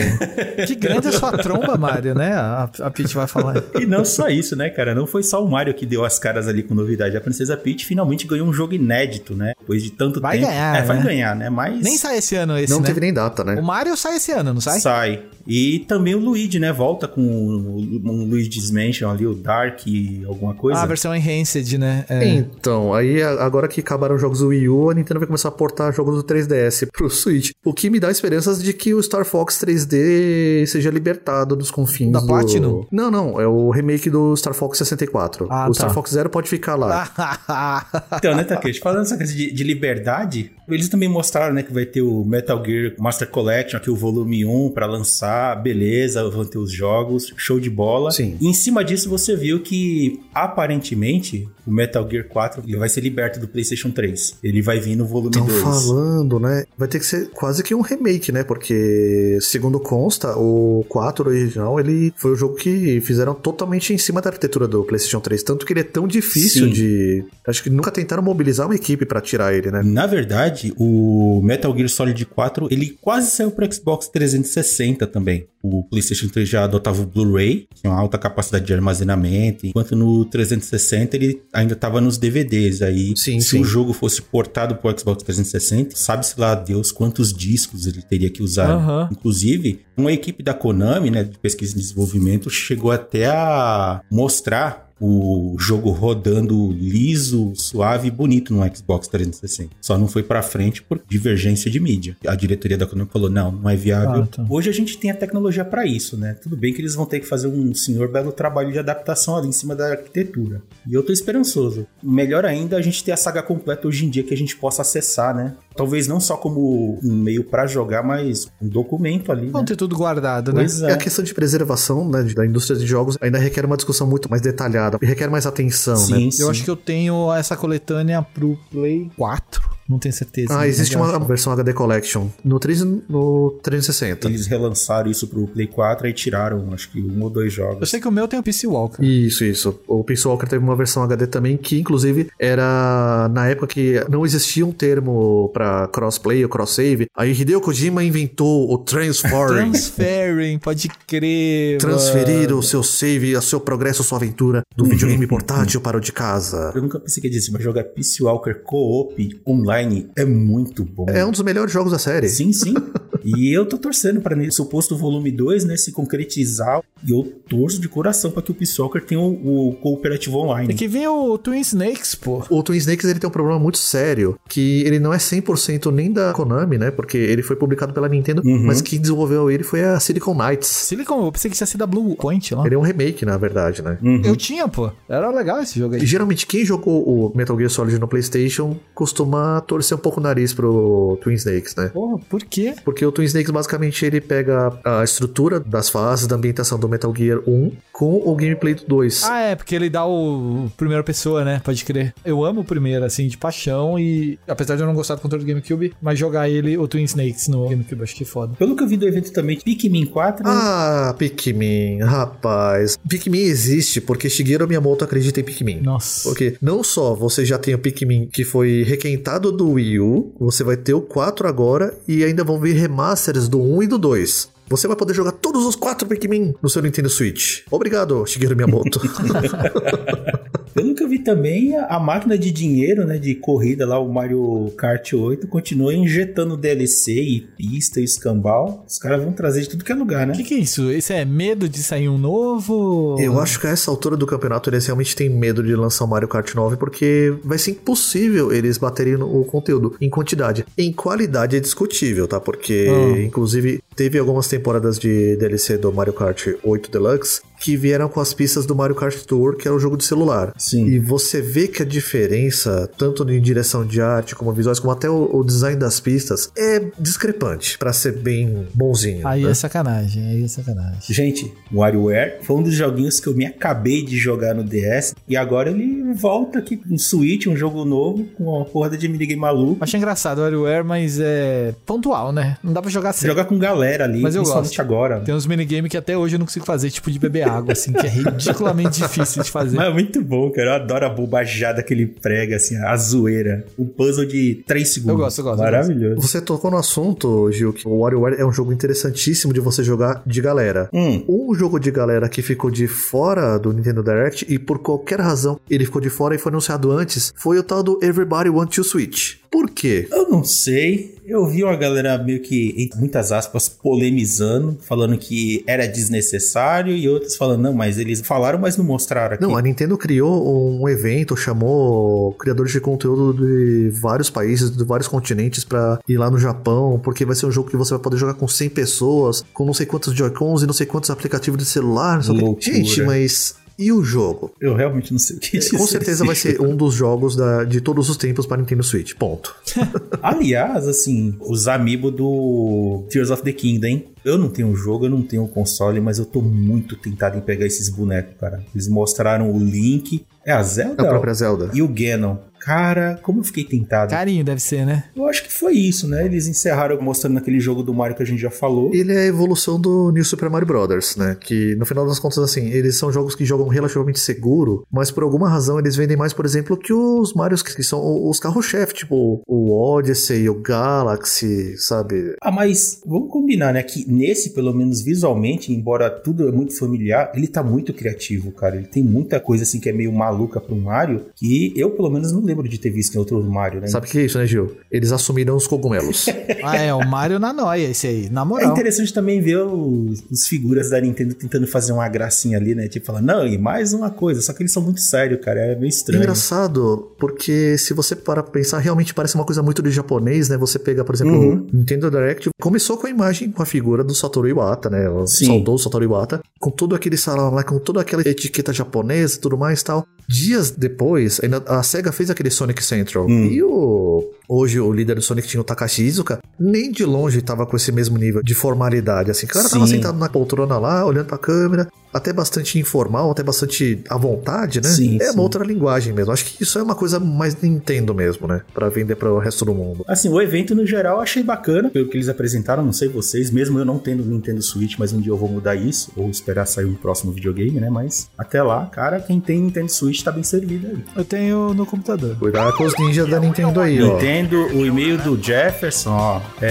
Que grande é a sua tromba, Mario, né? A, a Peach vai falar. E não só isso, né, cara? Não foi só o Mario que deu as caras ali com novidade. A Princesa Peach finalmente ganhou um jogo inédito, né? Depois de tanto Vai tempo. ganhar, É, vai né? ganhar, né? Mas. Nem sai esse ano esse, Não né? teve nem data, né? O Mario sai esse ano, não sai? Sai. E também o Luigi, né? Volta com um Luigi's Mansion ali, o Dark, alguma coisa. Ah, a versão Enhanced, né? É. Então, aí a- agora que acabaram os jogos do Wii U, a Nintendo vai começar a portar jogos do 3DS pro Switch. O que me dá esperanças de que o Star Fox 3D seja libertado dos confins Da do... Platinum? Não, não, é o remake do Star Fox 64. Ah, o tá. Star Fox Zero pode ficar lá. Então, né, Takeshi? Falando essa coisa de, de liberdade, eles também mostraram, né, que vai ter o Metal Gear Master Collection, aqui o volume 1 pra lançar, beleza, vão ter os jogos, show de bola. Sim. E em cima disso você viu que, aparentemente, o Metal Gear 4 ele vai ser liberto do PlayStation 3. Ele vai vir no volume Estão 2. falando, né? Vai ter que ser quase que um remake, né? Porque, segundo consta, o 4 original, ele foi o jogo que fizeram totalmente em cima da arquitetura do PlayStation 3. Tanto que ele é tão difícil Sim. de. Acho que nunca tentaram mobilizar uma equipe pra tirar ele, né? Na verdade, o Metal Gear Solid 4, ele quase saiu pro Xbox 360 também. O PlayStation 3 já adotava o Blu-ray, tinha uma alta capacidade de armazenamento, enquanto no 360 ele ainda estava nos DVDs. Aí, Sim, se o jogo fosse portado pro Xbox 360, sabe-se lá Deus quantos discos ele teria que usar. Inclusive, uma equipe da Konami, né, de pesquisa e desenvolvimento, chegou até a mostrar o jogo rodando liso, suave e bonito no Xbox 360. Só não foi pra frente por divergência de mídia. A diretoria da Konami falou: "Não, não é viável". Ah, tá. Hoje a gente tem a tecnologia pra isso, né? Tudo bem que eles vão ter que fazer um senhor belo trabalho de adaptação ali em cima da arquitetura. E eu tô esperançoso. Melhor ainda a gente ter a saga completa hoje em dia que a gente possa acessar, né? Talvez não só como um meio pra jogar, mas um documento ali, Vão né? ter tudo guardado, né? Pois E é. a questão de preservação né, da indústria de jogos ainda requer uma discussão muito mais detalhada, e requer mais atenção, Sim, né? sim. Eu acho que eu tenho essa coletânea pro Play 4. Não tenho certeza. Ah, existe uma eu acho. versão HD Collection no, 3, no 360. Eles relançaram isso pro Play 4 e tiraram, acho que um ou dois Eu jogos. sei que o meu tem o PC Walker. Isso, isso. O Peace Walker teve uma versão HD também que, inclusive, era na época que não existia um termo pra crossplay ou cross-save. Aí Hideo Kojima inventou o Transferring. Transferring, pode crer. Transferir mano. o seu save, o seu progresso, a sua aventura do videogame portátil para o de casa. Eu nunca pensei que ia dizer, mas jogar Peace Walker Co-op online é muito bom. É um dos melhores jogos da série. Sim, sim. e eu tô torcendo pra nesse suposto volume 2, né, se concretizar. E eu torço de coração pra que o Peace Walker tenha o, o cooperativo online. Tem que vir o Twin Snakes, pô. O Twin Snakes ele tem um problema muito sério, que ele não é 100% nem da Konami, né? Porque ele foi publicado pela Nintendo, Uhum. mas quem desenvolveu ele foi a Silicon Knights. Silicon, eu pensei que tinha sido a Blue Point lá. Ele é um remake, na verdade, né? Uhum. Eu tinha, pô. Era legal esse jogo E aí. geralmente quem jogou o Metal Gear Solid no PlayStation costuma torcer um pouco o nariz pro Twin Snakes, né? Porra, por quê? Porque o Twin Snakes basicamente ele pega a estrutura das fases da ambientação do Metal Gear 1 com o gameplay do 2. Ah, é, porque ele dá o, o primeira pessoa, né? Pode crer. Eu amo o primeiro, assim, de paixão. E apesar de eu não gostar do controle do GameCube, mas jogar ele, o Twin Snakes, no GameCube, acho que é foda. Pelo que eu vi do evento também, Pikmin 4. Ah, Pikmin, rapaz. Pikmin existe porque Shigeru Miyamoto acredita em Pikmin. Nossa. Porque não só você já tem o Pikmin que foi requentado do Wii U, você vai ter o 4 agora e ainda vão vir remasters do 1 e do 2. Você vai poder jogar todos os quatro Pikmin no seu Nintendo Switch. Obrigado, Shigeru Miyamoto. Eu vi também, a, a máquina de dinheiro, né, de corrida lá, o Mario Kart 8, continua injetando DLC e pista e escambau. Os caras vão trazer de tudo que é lugar, né? O que, que é isso? Esse é medo de sair um novo? Eu acho que a essa altura do campeonato eles realmente têm medo de lançar o Mario Kart 9 porque vai ser impossível eles baterem o conteúdo em quantidade. Em qualidade é discutível, tá? Porque, Ah. inclusive, teve algumas temporadas de DLC do Mario Kart 8 Deluxe que vieram com as pistas do Mario Kart Tour, que era o jogo de celular. Sim. E você vê que a diferença, tanto em direção de arte como visuais, como até o, o design das pistas, é discrepante, pra ser bem bonzinho. Aí né? é sacanagem, aí é sacanagem. Gente, WarioWare foi um dos joguinhos que eu me acabei de jogar no DS e agora ele volta aqui com um Switch, um jogo novo, com uma porrada de minigame maluco. Acho engraçado o WarioWare, mas é pontual, né? Não dá pra jogar sempre. Jogar com galera ali, Mas eu gosto. agora. Tem uns minigames que até hoje eu não consigo fazer, tipo de beber água, assim, que é ridiculamente difícil de fazer. Mas é muito bom, cara. Eu adoro a bobajada que ele prega, assim, a zoeira. Um puzzle de 3 segundos. Eu gosto, eu gosto, eu Maravilhoso. Você tocou no assunto, Gil, que o WarioWare é um jogo interessantíssimo de você jogar de galera. Hum, Um jogo de galera que ficou de fora do Nintendo Direct e por qualquer razão ele ficou de fora e foi anunciado antes foi o tal do Everybody Want to Switch. Por quê? eu não sei. Eu vi uma galera meio que, entre muitas aspas, polemizando, falando que era desnecessário e outros falando, não, mas eles falaram, mas não mostraram aqui. Não, a Nintendo criou um evento, chamou criadores de conteúdo de vários países, de vários continentes pra ir lá no Japão, porque vai ser um jogo que você vai poder jogar com 100 pessoas, com não sei quantos Joy-Cons e não sei quantos aplicativos de celular. Gente, mas e o jogo? Eu realmente não sei o que dizer. Com certeza vai ser um dos jogos da- de todos os tempos para Nintendo Switch. Ponto. Aliás, assim, os amiibo do Tears of the Kingdom, hein? Eu não tenho o jogo, eu não tenho o console, mas eu tô muito tentado em pegar esses bonecos, cara. Eles mostraram o Link, é a Zelda? A própria Zelda. E o Ganon. Cara, como eu fiquei tentado. Carinho deve ser, né? Eu acho que foi isso, né? Eles encerraram mostrando naquele jogo do Mario que a gente já falou. Ele é a evolução do New Super Mario Bros, né? Que no final das contas, assim, eles são jogos que jogam relativamente seguro, mas por alguma razão eles vendem mais, por exemplo, que os Marios que são os carros-chefe, tipo o Odyssey, o Galaxy, sabe? Ah, mas vamos combinar, né? Que nesse, pelo menos visualmente, embora tudo é muito familiar, ele tá muito criativo, cara. Ele tem muita coisa assim que é meio maluca pro Mario, que eu, pelo menos, não lembro de ter visto em outro Mario, né? Sabe o que é isso, né, Gil? Eles assumiram os cogumelos. Ah, é, o Mario na noia, esse aí, na É moral. interessante também ver os, os figuras da Nintendo tentando fazer uma gracinha ali, né? Tipo, falar, não, e mais uma coisa. Só que eles são muito sérios, cara. É meio estranho. Engraçado, porque se você parar pra pensar, realmente parece uma coisa muito de japonês, né? Você pega, por exemplo, Uhum. o Nintendo Direct, começou com a imagem, com a figura do Satoru Iwata, né? O Sim. saudoso Satoru Iwata, com todo aquele salão lá, com toda aquela etiqueta japonesa e tudo mais e tal. Dias depois, ainda a SEGA fez aquele Sonic Central. Hum. E o. Hoje o líder do Sonic tinha o Takashi Izuka, nem de longe tava com esse mesmo nível de formalidade, assim. O cara tava Sim. sentado na poltrona lá, olhando pra câmera, até bastante informal, até bastante à vontade, né? Sim, é sim. uma outra linguagem mesmo. Acho que isso é uma coisa mais Nintendo mesmo, né? Pra vender para o resto do mundo. Assim, o evento no geral eu achei bacana, pelo que eles apresentaram, não sei vocês, mesmo eu não tendo Nintendo Switch, mas um dia eu vou mudar isso, ou esperar sair um próximo videogame, né? Mas até lá, cara, quem tem Nintendo Switch tá bem servido aí. Eu tenho no computador. Cuidado com os ninjas da Nintendo aí, ó. Nintendo, o e-mail do Jefferson, ó, é,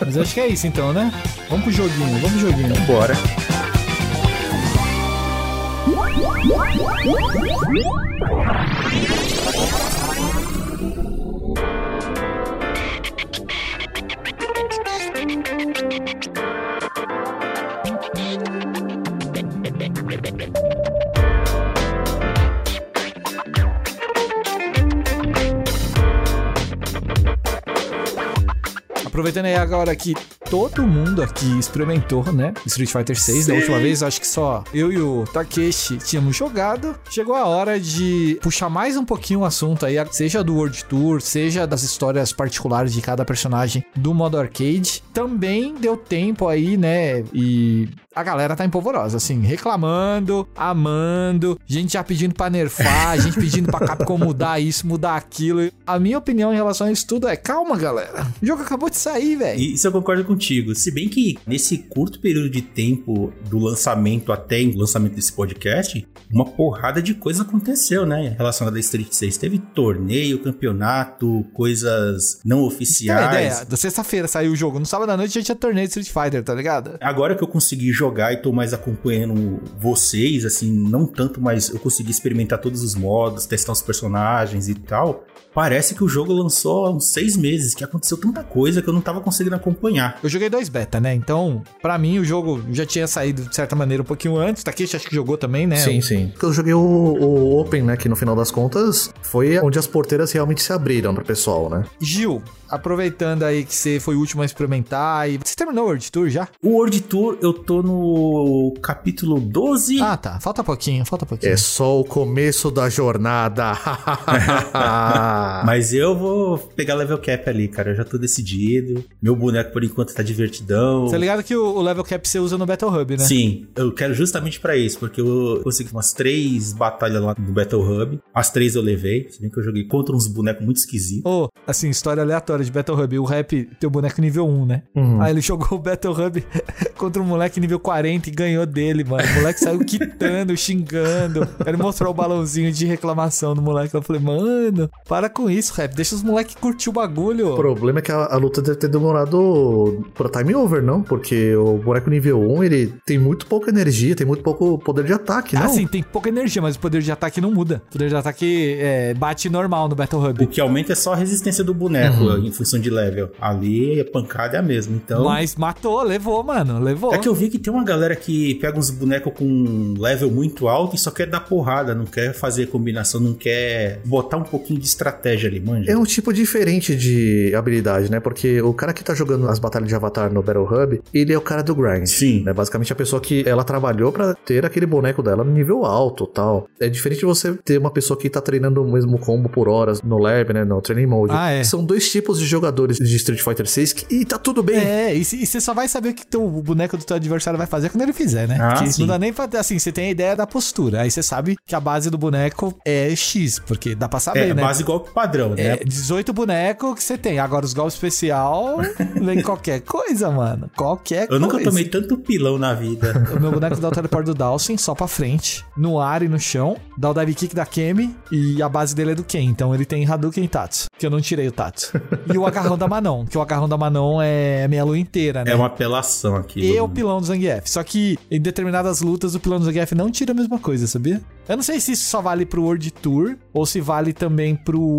Mas acho que é isso então, né? Vamos pro joguinho, vamos pro joguinho. bora. Aproveitando aí agora que todo mundo aqui experimentou, né? Street Fighter 6. Da Sim. última vez, acho que só eu e o Takeshi tínhamos jogado. Chegou a hora de puxar mais um pouquinho o assunto aí, seja do World Tour, seja das histórias particulares de cada personagem do modo arcade. Também deu tempo aí, né? E a galera tá empolvorosa, assim, reclamando, amando, gente já pedindo pra nerfar, gente pedindo pra Capcom mudar isso, mudar aquilo. A minha opinião em relação a isso tudo é: calma, galera. O jogo acabou de sair, velho. E isso eu concordo contigo. Se bem que nesse curto período de tempo do lançamento até o lançamento desse podcast, uma porrada de coisa aconteceu, né? Relacionada a Street 6. Teve torneio, campeonato, coisas não Tem oficiais. ideia? Da sexta-feira saiu o jogo. No sábado à noite já tinha torneio de Street Fighter, tá ligado? Agora que eu consegui jogar e tô mais acompanhando vocês, assim, não tanto, mas eu consegui experimentar todos os modos, testar os personagens e tal. Parece que o jogo lançou há uns seis meses, que aconteceu tanta coisa que eu não tava conseguindo acompanhar. Eu joguei dois beta, né? Então, pra mim, o jogo já tinha saído de certa maneira um pouquinho antes. Takeshi acho que jogou também, né? Sim, sim. Eu joguei o, o Open, né? Que no final das contas foi onde as porteiras realmente se abriram pro pessoal, né? Gil, aproveitando aí que você foi o último a experimentar e você terminou o World Tour já? O World Tour, eu tô no capítulo 12. Ah, tá. Falta pouquinho, falta pouquinho. É só o começo da jornada. Mas eu vou pegar level cap ali, cara. Eu já tô decidido. Meu boneco, por enquanto, tá divertidão. Você tá ligado que o, o level cap você usa no Battle Hub, né? Sim, eu quero justamente pra isso, porque eu consegui umas três batalhas lá no Battle Hub. As três eu levei, se bem que eu joguei contra uns bonecos muito esquisitos. Ô, assim, história aleatória de Battle Hub. O rap tem o boneco nível 1, né? Uhum. Aí ele jogou o Battle Hub contra um moleque nível 40 e ganhou dele, mano. O moleque saiu quitando, xingando. Ele mostrou o balãozinho de reclamação do moleque. Eu falei, mano, para com isso, rap. Deixa os moleques curtir o bagulho. O problema é que a, a luta deve ter demorado pra time over, não? Porque o boneco nível 1, ele tem muito pouca energia, tem muito pouco poder de ataque, não? Ah, sim, tem pouca energia, mas o poder de ataque não muda. O poder de ataque é, bate normal no Battle Hub. O que aumenta é só a resistência do boneco em função de level. Ali a pancada é a mesma. Então. Mas matou, levou, mano. Levou. É que eu vi que tem uma galera que pega uns bonecos com level muito alto e só quer dar porrada, não quer fazer combinação, não quer botar um pouquinho de estratégia ali, manja. É um tipo diferente de habilidade, né? Porque o cara que tá jogando as batalhas de Avatar no Battle Hub, ele é o cara do grind. Sim. Né? Basicamente a pessoa que ela trabalhou pra ter aquele boneco dela no nível alto tal. É diferente de você ter uma pessoa que tá treinando o mesmo combo por horas no lab, né? No training mode. Ah, é. São dois tipos de jogadores de Street Fighter 6 que, e tá tudo bem. É, e você só vai saber o que teu, o boneco do teu adversário vai fazer quando ele fizer, né? Ah, não dá nem pra. Assim, você tem a ideia da postura. Aí você sabe que a base do boneco é X, porque dá pra saber, É, né? base golpe padrão, né? É, 18 bonecos que você tem. Agora, os golpes especial vem qualquer coisa, mano. Qualquer Eu coisa. nunca tomei tanto pilão na vida. O meu boneco dá o teleport do Dawson só pra frente, no ar e no chão. Dá o dive kick da Kemi e a base dele é do Ken. Então ele tem Hadouken e Tatsu, que eu não tirei o Tatsu. E o agarrão da Manon, que o agarrão da Manon é meia lua inteira, né? É uma apelação aqui. E o pilão do Zangief. Só que em determinadas lutas o pilão do Zangief não tira a mesma coisa, sabia? Eu não sei se isso só vale pro World Tour ou se vale também pro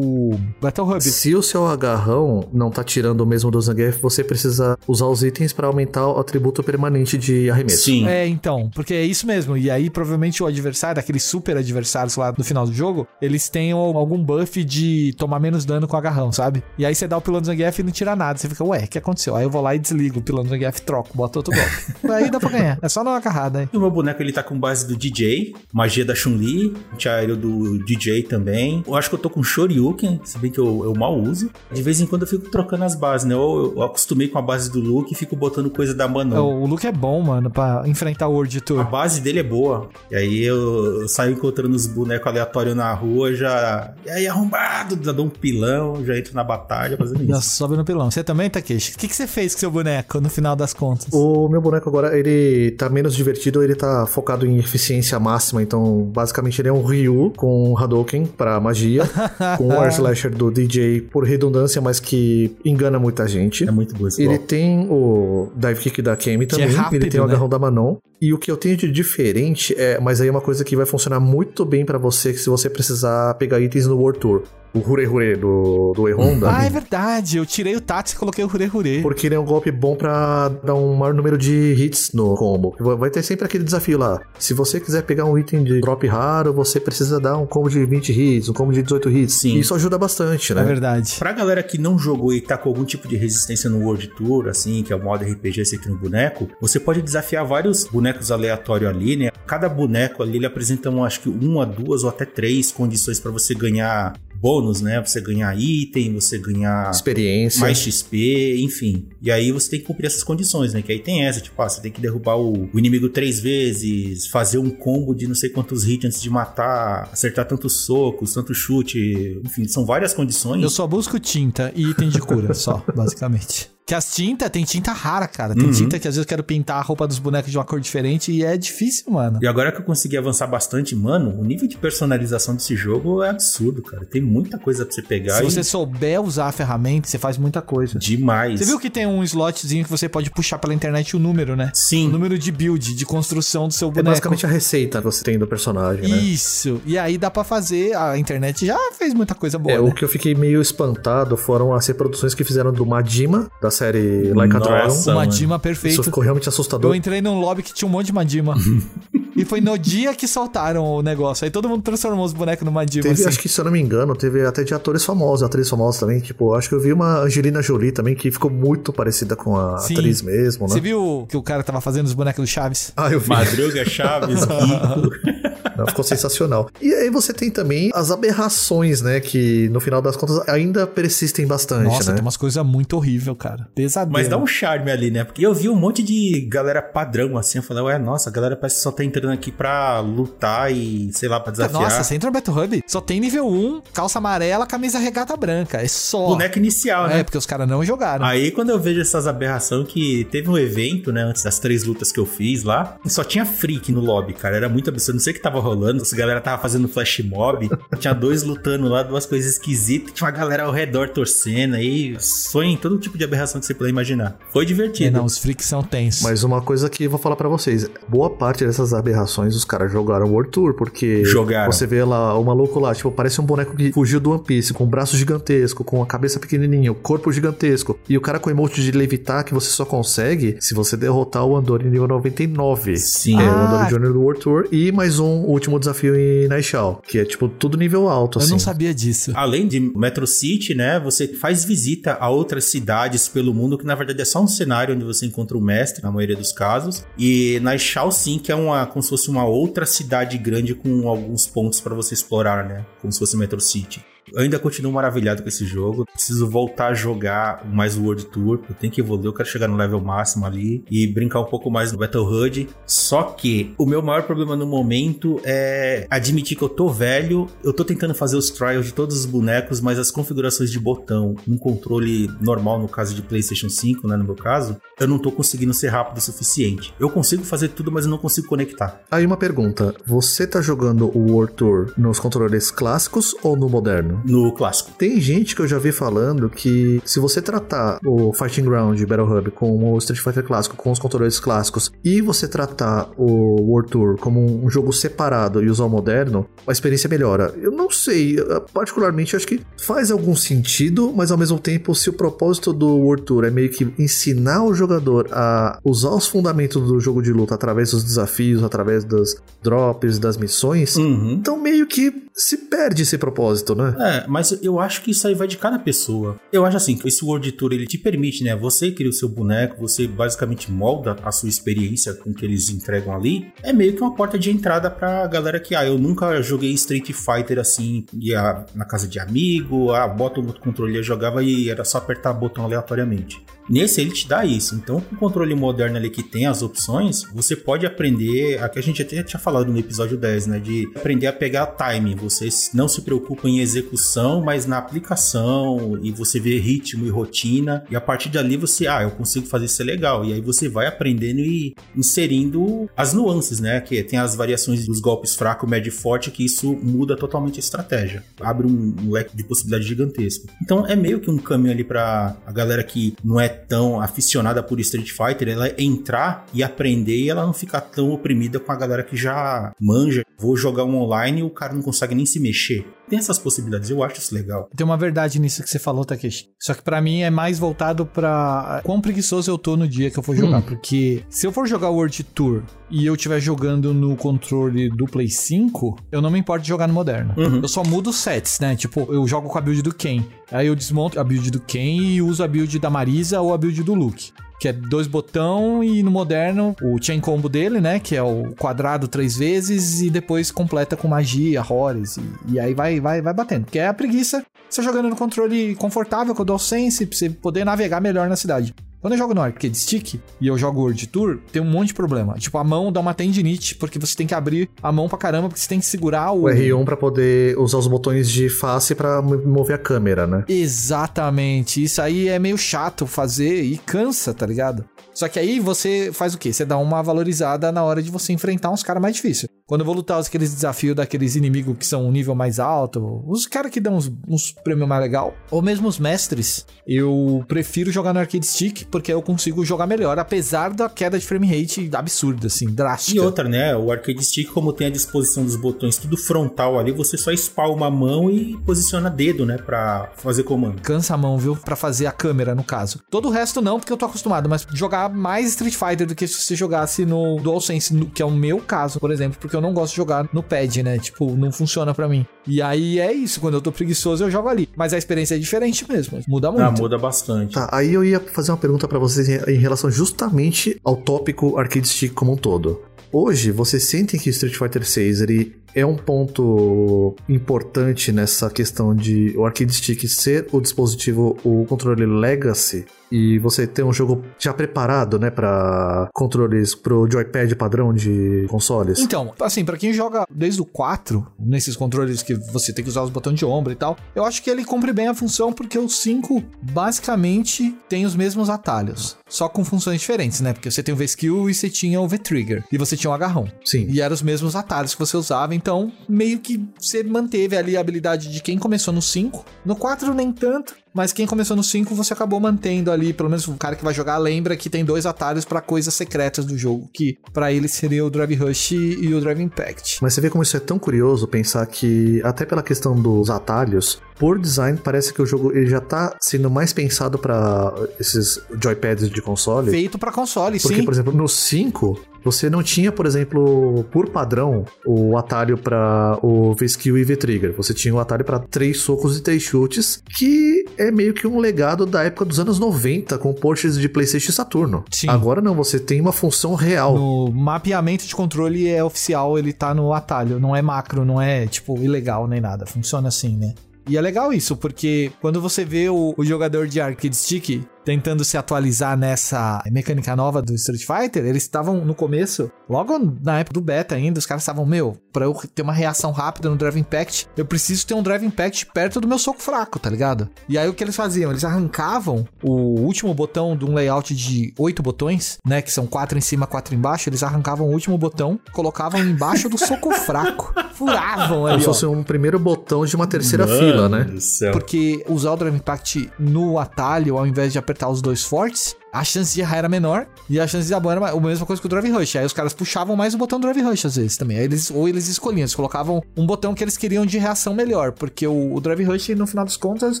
Battle Hub. Se o seu agarrão não tá tirando o mesmo do Zangief, você precisa usar os itens pra aumentar o atributo permanente de arremesso. Sim. É, então, porque é isso mesmo. E aí, provavelmente, o adversário, aqueles super adversários lá no final do jogo, eles têm al- algum buff de tomar menos dano com o agarrão, sabe? E aí você dá o pilão do Zangief e não tira nada. Você fica, ué, o que aconteceu? Aí eu vou lá e desligo o pilão do Zangief, troco, boto outro golpe. aí dá pra ganhar. É só dar uma agarrada aí. E o meu boneco ele tá com base do DJ, magia da Chun Chun-Li, antiaéreo do DJ também. Eu acho que eu tô com Shoryuken, se bem que eu, eu mal uso. De vez em quando eu fico trocando as bases, né? Eu, eu acostumei com a base do Luke e fico botando coisa da Manon. O Luke é bom, mano, pra enfrentar o World A Tour. base dele é boa. E aí eu, eu saio encontrando os bonecos aleatórios na rua, já. E aí, arrombado, já dou um pilão, já entro na batalha fazendo Já isso. sobe no pilão. Você também, Takeshi? O que, que você fez com seu boneco no final das contas? O meu boneco agora, ele tá menos divertido, ele tá focado em eficiência máxima, então basicamente ele é um Ryu com Hadouken pra magia, com o Air Slasher do DJ por redundância, mas que engana muita gente. É muito bom esse Ele golpe. tem o dive kick da Kemi é também, rápido, ele tem o né? agarrão da Manon. E o que eu tenho de diferente é, mas aí é uma coisa que vai funcionar muito bem pra você se você precisar pegar itens no World Tour. O Hure Hure do, do E-Honda. Ah, é verdade. Eu tirei o Tats e coloquei o Hure Hure. Porque ele é um golpe bom pra dar um maior número de hits no combo. Vai ter sempre aquele desafio lá. Se você quiser pegar um item de drop raro, você precisa dar um combo de 20 hits, um combo de 18 hits. Sim. Isso ajuda bastante, É né? verdade. Pra galera que não jogou e tá com algum tipo de resistência no World Tour, assim, que é o modo RPG, cria um boneco, você pode desafiar vários bonecos aleatórios ali, né? Cada boneco ali, ele apresenta, um, acho que uma, duas ou até três condições pra você ganhar bônus, né? Você ganhar item, você ganhar Experiência. mais XP, enfim. E aí você tem que cumprir essas condições, né? Que aí tem essa, tipo, ah, você tem que derrubar o, o inimigo três vezes, fazer um combo de não sei quantos hits antes de matar, acertar tantos socos, tanto chute, enfim, são várias condições. Eu só busco tinta e item de cura, só, basicamente. Que as tintas, tem tinta rara, cara. Tem Uhum. tinta que às vezes eu quero pintar a roupa dos bonecos de uma cor diferente e é difícil, mano. E agora que eu consegui avançar bastante, mano, o nível de personalização desse jogo é absurdo, cara. Tem muita coisa pra você pegar Se e você souber usar a ferramenta, você faz muita coisa. demais. Você viu que tem um slotzinho que você pode puxar pela internet o número, né? O Sim. número de build, de construção do seu É boneco. basicamente a receita que você tem do personagem, né? Isso. E aí dá pra fazer. A internet já fez muita coisa boa. É, né? o que eu fiquei meio espantado foram as reproduções que fizeram do Majima, da série Like a Dragon. Nossa, O. Madima Isso perfeito. ficou realmente Eu assustador. entrei num lobby que tinha um monte de Madima. e foi no dia que soltaram o negócio. Aí todo mundo transformou os bonecos no Madima. Teve, assim. acho que se eu não me engano, teve até de atores famosos, atrizes famosas também. Tipo, acho que eu vi uma Angelina Jolie também que ficou muito parecida com a Sim. atriz mesmo, né? Você viu que o cara tava fazendo os bonecos do Chaves? Ah, eu vi. Madruga, Chaves. Não, ficou sensacional. E aí você tem também as aberrações, né? Que no final das contas ainda persistem bastante, Nossa, né? tem umas coisas muito horríveis, cara. Pesadelo. Mas dá um charme ali, né? Porque eu vi um monte de galera padrão assim. Eu falei, ué, nossa, a galera parece que só tá entrando aqui pra lutar e, sei lá, pra desafiar. Nossa, você entra no Battle Hub, só tem nível 1, calça amarela, camisa regata branca. É só. Boneco inicial, né? É, porque os caras não jogaram. Aí quando eu vejo essas aberrações que teve um evento, né, antes das três lutas que eu fiz lá, e só tinha freak no lobby, cara, era muito absurdo, não sei o que tava rolando, essa galera tava fazendo flash mob, tinha dois lutando lá, duas coisas esquisitas, tinha uma galera ao redor torcendo, aí sonha em todo tipo de aberração que você puder imaginar. Foi É, divertido. não, os freaks são tensos. Mas uma coisa que eu vou falar pra vocês: boa parte dessas aberrações os caras jogaram World Tour, porque Jogaram. você vê lá o maluco lá, tipo, parece um boneco que fugiu do One Piece, com um braço gigantesco, com a cabeça pequenininha, o corpo gigantesco, e o cara com emote de levitar que você só consegue se você derrotar o Andori nível 99. Sim. É, o Ah. Andori Junior do World Tour, e mais um último desafio em Naishao, que é, tipo, tudo nível alto, Eu assim. não sabia disso. Além de Metro City, né, você faz visita a outras cidades pelo mundo, que na verdade é só um cenário onde você encontra o mestre, na maioria dos casos. E na sim, que é uma, como se fosse uma outra cidade grande com alguns pontos pra você explorar, né, como se fosse Metro City. Eu ainda continuo maravilhado com esse jogo. Preciso voltar a jogar mais o World Tour. Eu tenho que evoluir, eu quero chegar no level máximo ali e brincar um pouco mais no Battle HUD. Só que o meu maior problema no momento é admitir que eu tô velho. Eu tô tentando fazer os trials de todos os bonecos, mas as configurações de botão, um controle normal no caso de PlayStation 5, né, no meu caso, eu não tô conseguindo ser rápido o suficiente. Eu consigo fazer tudo, mas eu não consigo conectar. Aí uma pergunta: você tá jogando o World Tour nos controles clássicos ou no moderno? No clássico. Tem gente que eu já vi falando que se você tratar o Fighting Ground Battle Hub com o Street Fighter clássico, com os controles clássicos, e você tratar o World Tour como um jogo separado e usar o moderno, a experiência melhora. Eu não sei, particularmente acho que faz algum sentido, mas ao mesmo tempo, se o propósito do World Tour é meio que ensinar o jogador a usar os fundamentos do jogo de luta através dos desafios, através das drops, das missões, Uhum. então meio que se perde esse propósito, né? É, mas eu acho que isso aí vai de cada pessoa. Eu acho assim, que esse World Tour, ele te permite, né? Você cria o seu boneco, você basicamente molda a sua experiência com o que eles entregam ali. É meio que uma porta de entrada pra galera que, ah, eu nunca joguei Street Fighter assim, ia na casa de amigo, ah, bota o controle, eu jogava e era só apertar botão aleatoriamente. Nesse ele te dá isso. Então, com o controle moderno ali que tem as opções, você pode aprender, aqui a gente até tinha falado no episódio 10, né, de aprender a pegar timing. Você não se preocupa em execução, mas na aplicação e você vê ritmo e rotina. E a partir dali você, ah, eu consigo fazer isso é legal. E aí você vai aprendendo e inserindo as nuances, né, que tem as variações dos golpes fraco, médio e forte, que isso muda totalmente a estratégia. Abre um, leque de possibilidade gigantesco. Então, é meio que um caminho ali para a galera que não é tão aficionada por Street Fighter, ela entrar e aprender e ela não ficar tão oprimida com a galera que já manja. Vou jogar um online e o cara não consegue nem se mexer. Tem essas possibilidades, eu acho isso legal. Tem uma verdade nisso que você falou, Takeshi. Só que para mim é mais voltado para quão preguiçoso eu tô no dia que eu for jogar. Hum. Porque se eu for jogar World Tour e eu estiver jogando no controle do Play 5, eu não me importo de jogar no moderno. Uhum. Eu só mudo os sets, né? Tipo, eu jogo com a build do Ken. Aí eu desmonto a build do Ken e uso a build da Marisa ou a build do Luke que é dois botão e no moderno o chain combo dele, né, que é o quadrado três vezes e depois completa com magia, horrores e, e aí vai vai vai batendo, que é a preguiça você jogando no controle confortável com o DualSense pra você poder navegar melhor na cidade. Quando eu jogo no arcade stick e eu jogo World Tour, tem um monte de problema. Tipo, a mão dá uma tendinite, porque você tem que abrir a mão pra caramba, porque você tem que segurar o... O R1 pra poder usar os botões de face para mover a câmera, né? Exatamente. Isso aí é meio chato fazer e cansa, tá ligado? Só que aí você faz o quê? Você dá uma valorizada na hora de você enfrentar uns caras mais difíceis. Quando eu vou lutar aqueles desafios daqueles inimigos que são um nível mais alto, os caras que dão uns, uns prêmios mais legal, ou mesmo os mestres, eu prefiro jogar no arcade stick porque eu consigo jogar melhor, apesar da queda de frame rate absurda, assim, drástica. E outra, né? O arcade stick, como tem a disposição dos botões tudo frontal ali, você só espalma a mão e posiciona dedo, né? Pra fazer comando. Cansa a mão, viu? Pra fazer a câmera, no caso. Todo o resto não, porque eu tô acostumado, mas jogar mais Street Fighter do que se você jogasse no DualSense, no, que é o meu caso, por exemplo, porque eu não gosto de jogar no pad, né? Tipo, não funciona para mim. E aí é isso, quando eu tô preguiçoso eu jogo ali. Mas a experiência é diferente mesmo, muda ah, muito. Ah, muda bastante. Tá, aí eu ia fazer uma pergunta para vocês em, em relação justamente ao tópico arcade stick como um todo. Hoje, vocês sentem que Street Fighter 6 ele é um ponto importante nessa questão de o arcade stick ser o dispositivo, o controle legacy e você ter um jogo já preparado, né, para controles pro joypad padrão de consoles. Então, assim, para quem joga desde o 4, nesses controles que você tem que usar os botões de ombro e tal, eu acho que ele cumpre bem a função porque o 5 basicamente tem os mesmos atalhos, só com funções diferentes, né? Porque você tem o V-Skill e você tinha o V-Trigger e você tinha o agarrão. Sim. E eram os mesmos atalhos que você usava, então meio que você manteve ali a habilidade de quem começou no 5. No 4 nem tanto, mas quem começou no 5 você acabou mantendo ali, pelo menos o cara que vai jogar lembra que tem dois atalhos para coisas secretas do jogo, que para ele seria o Drive Rush e o Drive Impact. Mas você vê como isso é tão curioso pensar que até pela questão dos atalhos, por design parece que o jogo ele já tá sendo mais pensado para esses joypads de console. Feito para console, Porque, sim. por exemplo, no 5 você não tinha, por exemplo, por padrão, o atalho para o V-Skill e V-Trigger. Você tinha o atalho para três socos e três chutes, que é meio que um legado da época dos anos 90, com portes de PlayStation e Saturno. Sim. Agora não, você tem uma função real. No mapeamento de controle é oficial, ele tá no atalho, não é macro, não é, tipo, ilegal nem nada. Funciona assim, né? E é legal isso, porque quando você vê o, o jogador de arcade stick tentando se atualizar nessa mecânica nova do Street Fighter, eles estavam no começo, logo na época do beta ainda, os caras estavam, meu, pra eu ter uma reação rápida no Drive Impact, eu preciso ter um Drive Impact perto do meu soco fraco, tá ligado? E aí o que eles faziam? Eles arrancavam o último botão de um layout de oito botões, né, que são quatro em cima, quatro embaixo, eles arrancavam o último botão, colocavam embaixo do soco fraco, furavam ali, Como se fosse um primeiro botão de uma terceira Mano fila, né? Porque usar o Drive Impact no atalho, ao invés de apertar apertar os dois fortes, a chance de errar era menor e a chance de ban era a mesma coisa que o Drive Rush. Aí os caras puxavam mais o botão Drive Rush às vezes também. Aí eles, ou eles escolhiam, eles colocavam um botão que eles queriam de reação melhor, porque o, o Drive Rush, no final das contas,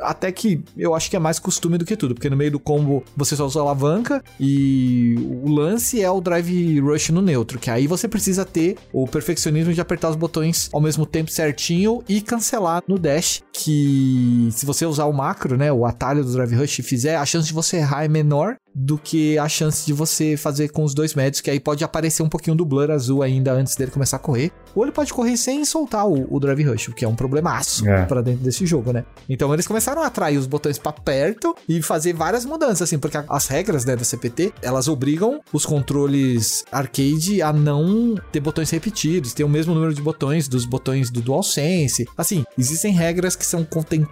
até que eu acho que é mais costume do que tudo, porque no meio do combo você só usa alavanca e o lance é o Drive Rush no neutro, que aí você precisa ter o perfeccionismo de apertar os botões ao mesmo tempo certinho e cancelar no dash, que se você usar o macro, né, o atalho do Drive Rush fizer, a chance de você errar é menor more do que a chance de você fazer com os dois médios, que aí pode aparecer um pouquinho do blur azul ainda antes dele começar a correr. Ou ele pode correr sem soltar o, o Drive Rush, o que é um problemaço É. pra dentro desse jogo, né? Então eles começaram a atrair os botões pra perto e fazer várias mudanças, assim, porque as regras né, da CPT, elas obrigam os controles arcade a não ter botões repetidos, ter o mesmo número de botões dos botões do DualSense. Assim, existem regras que são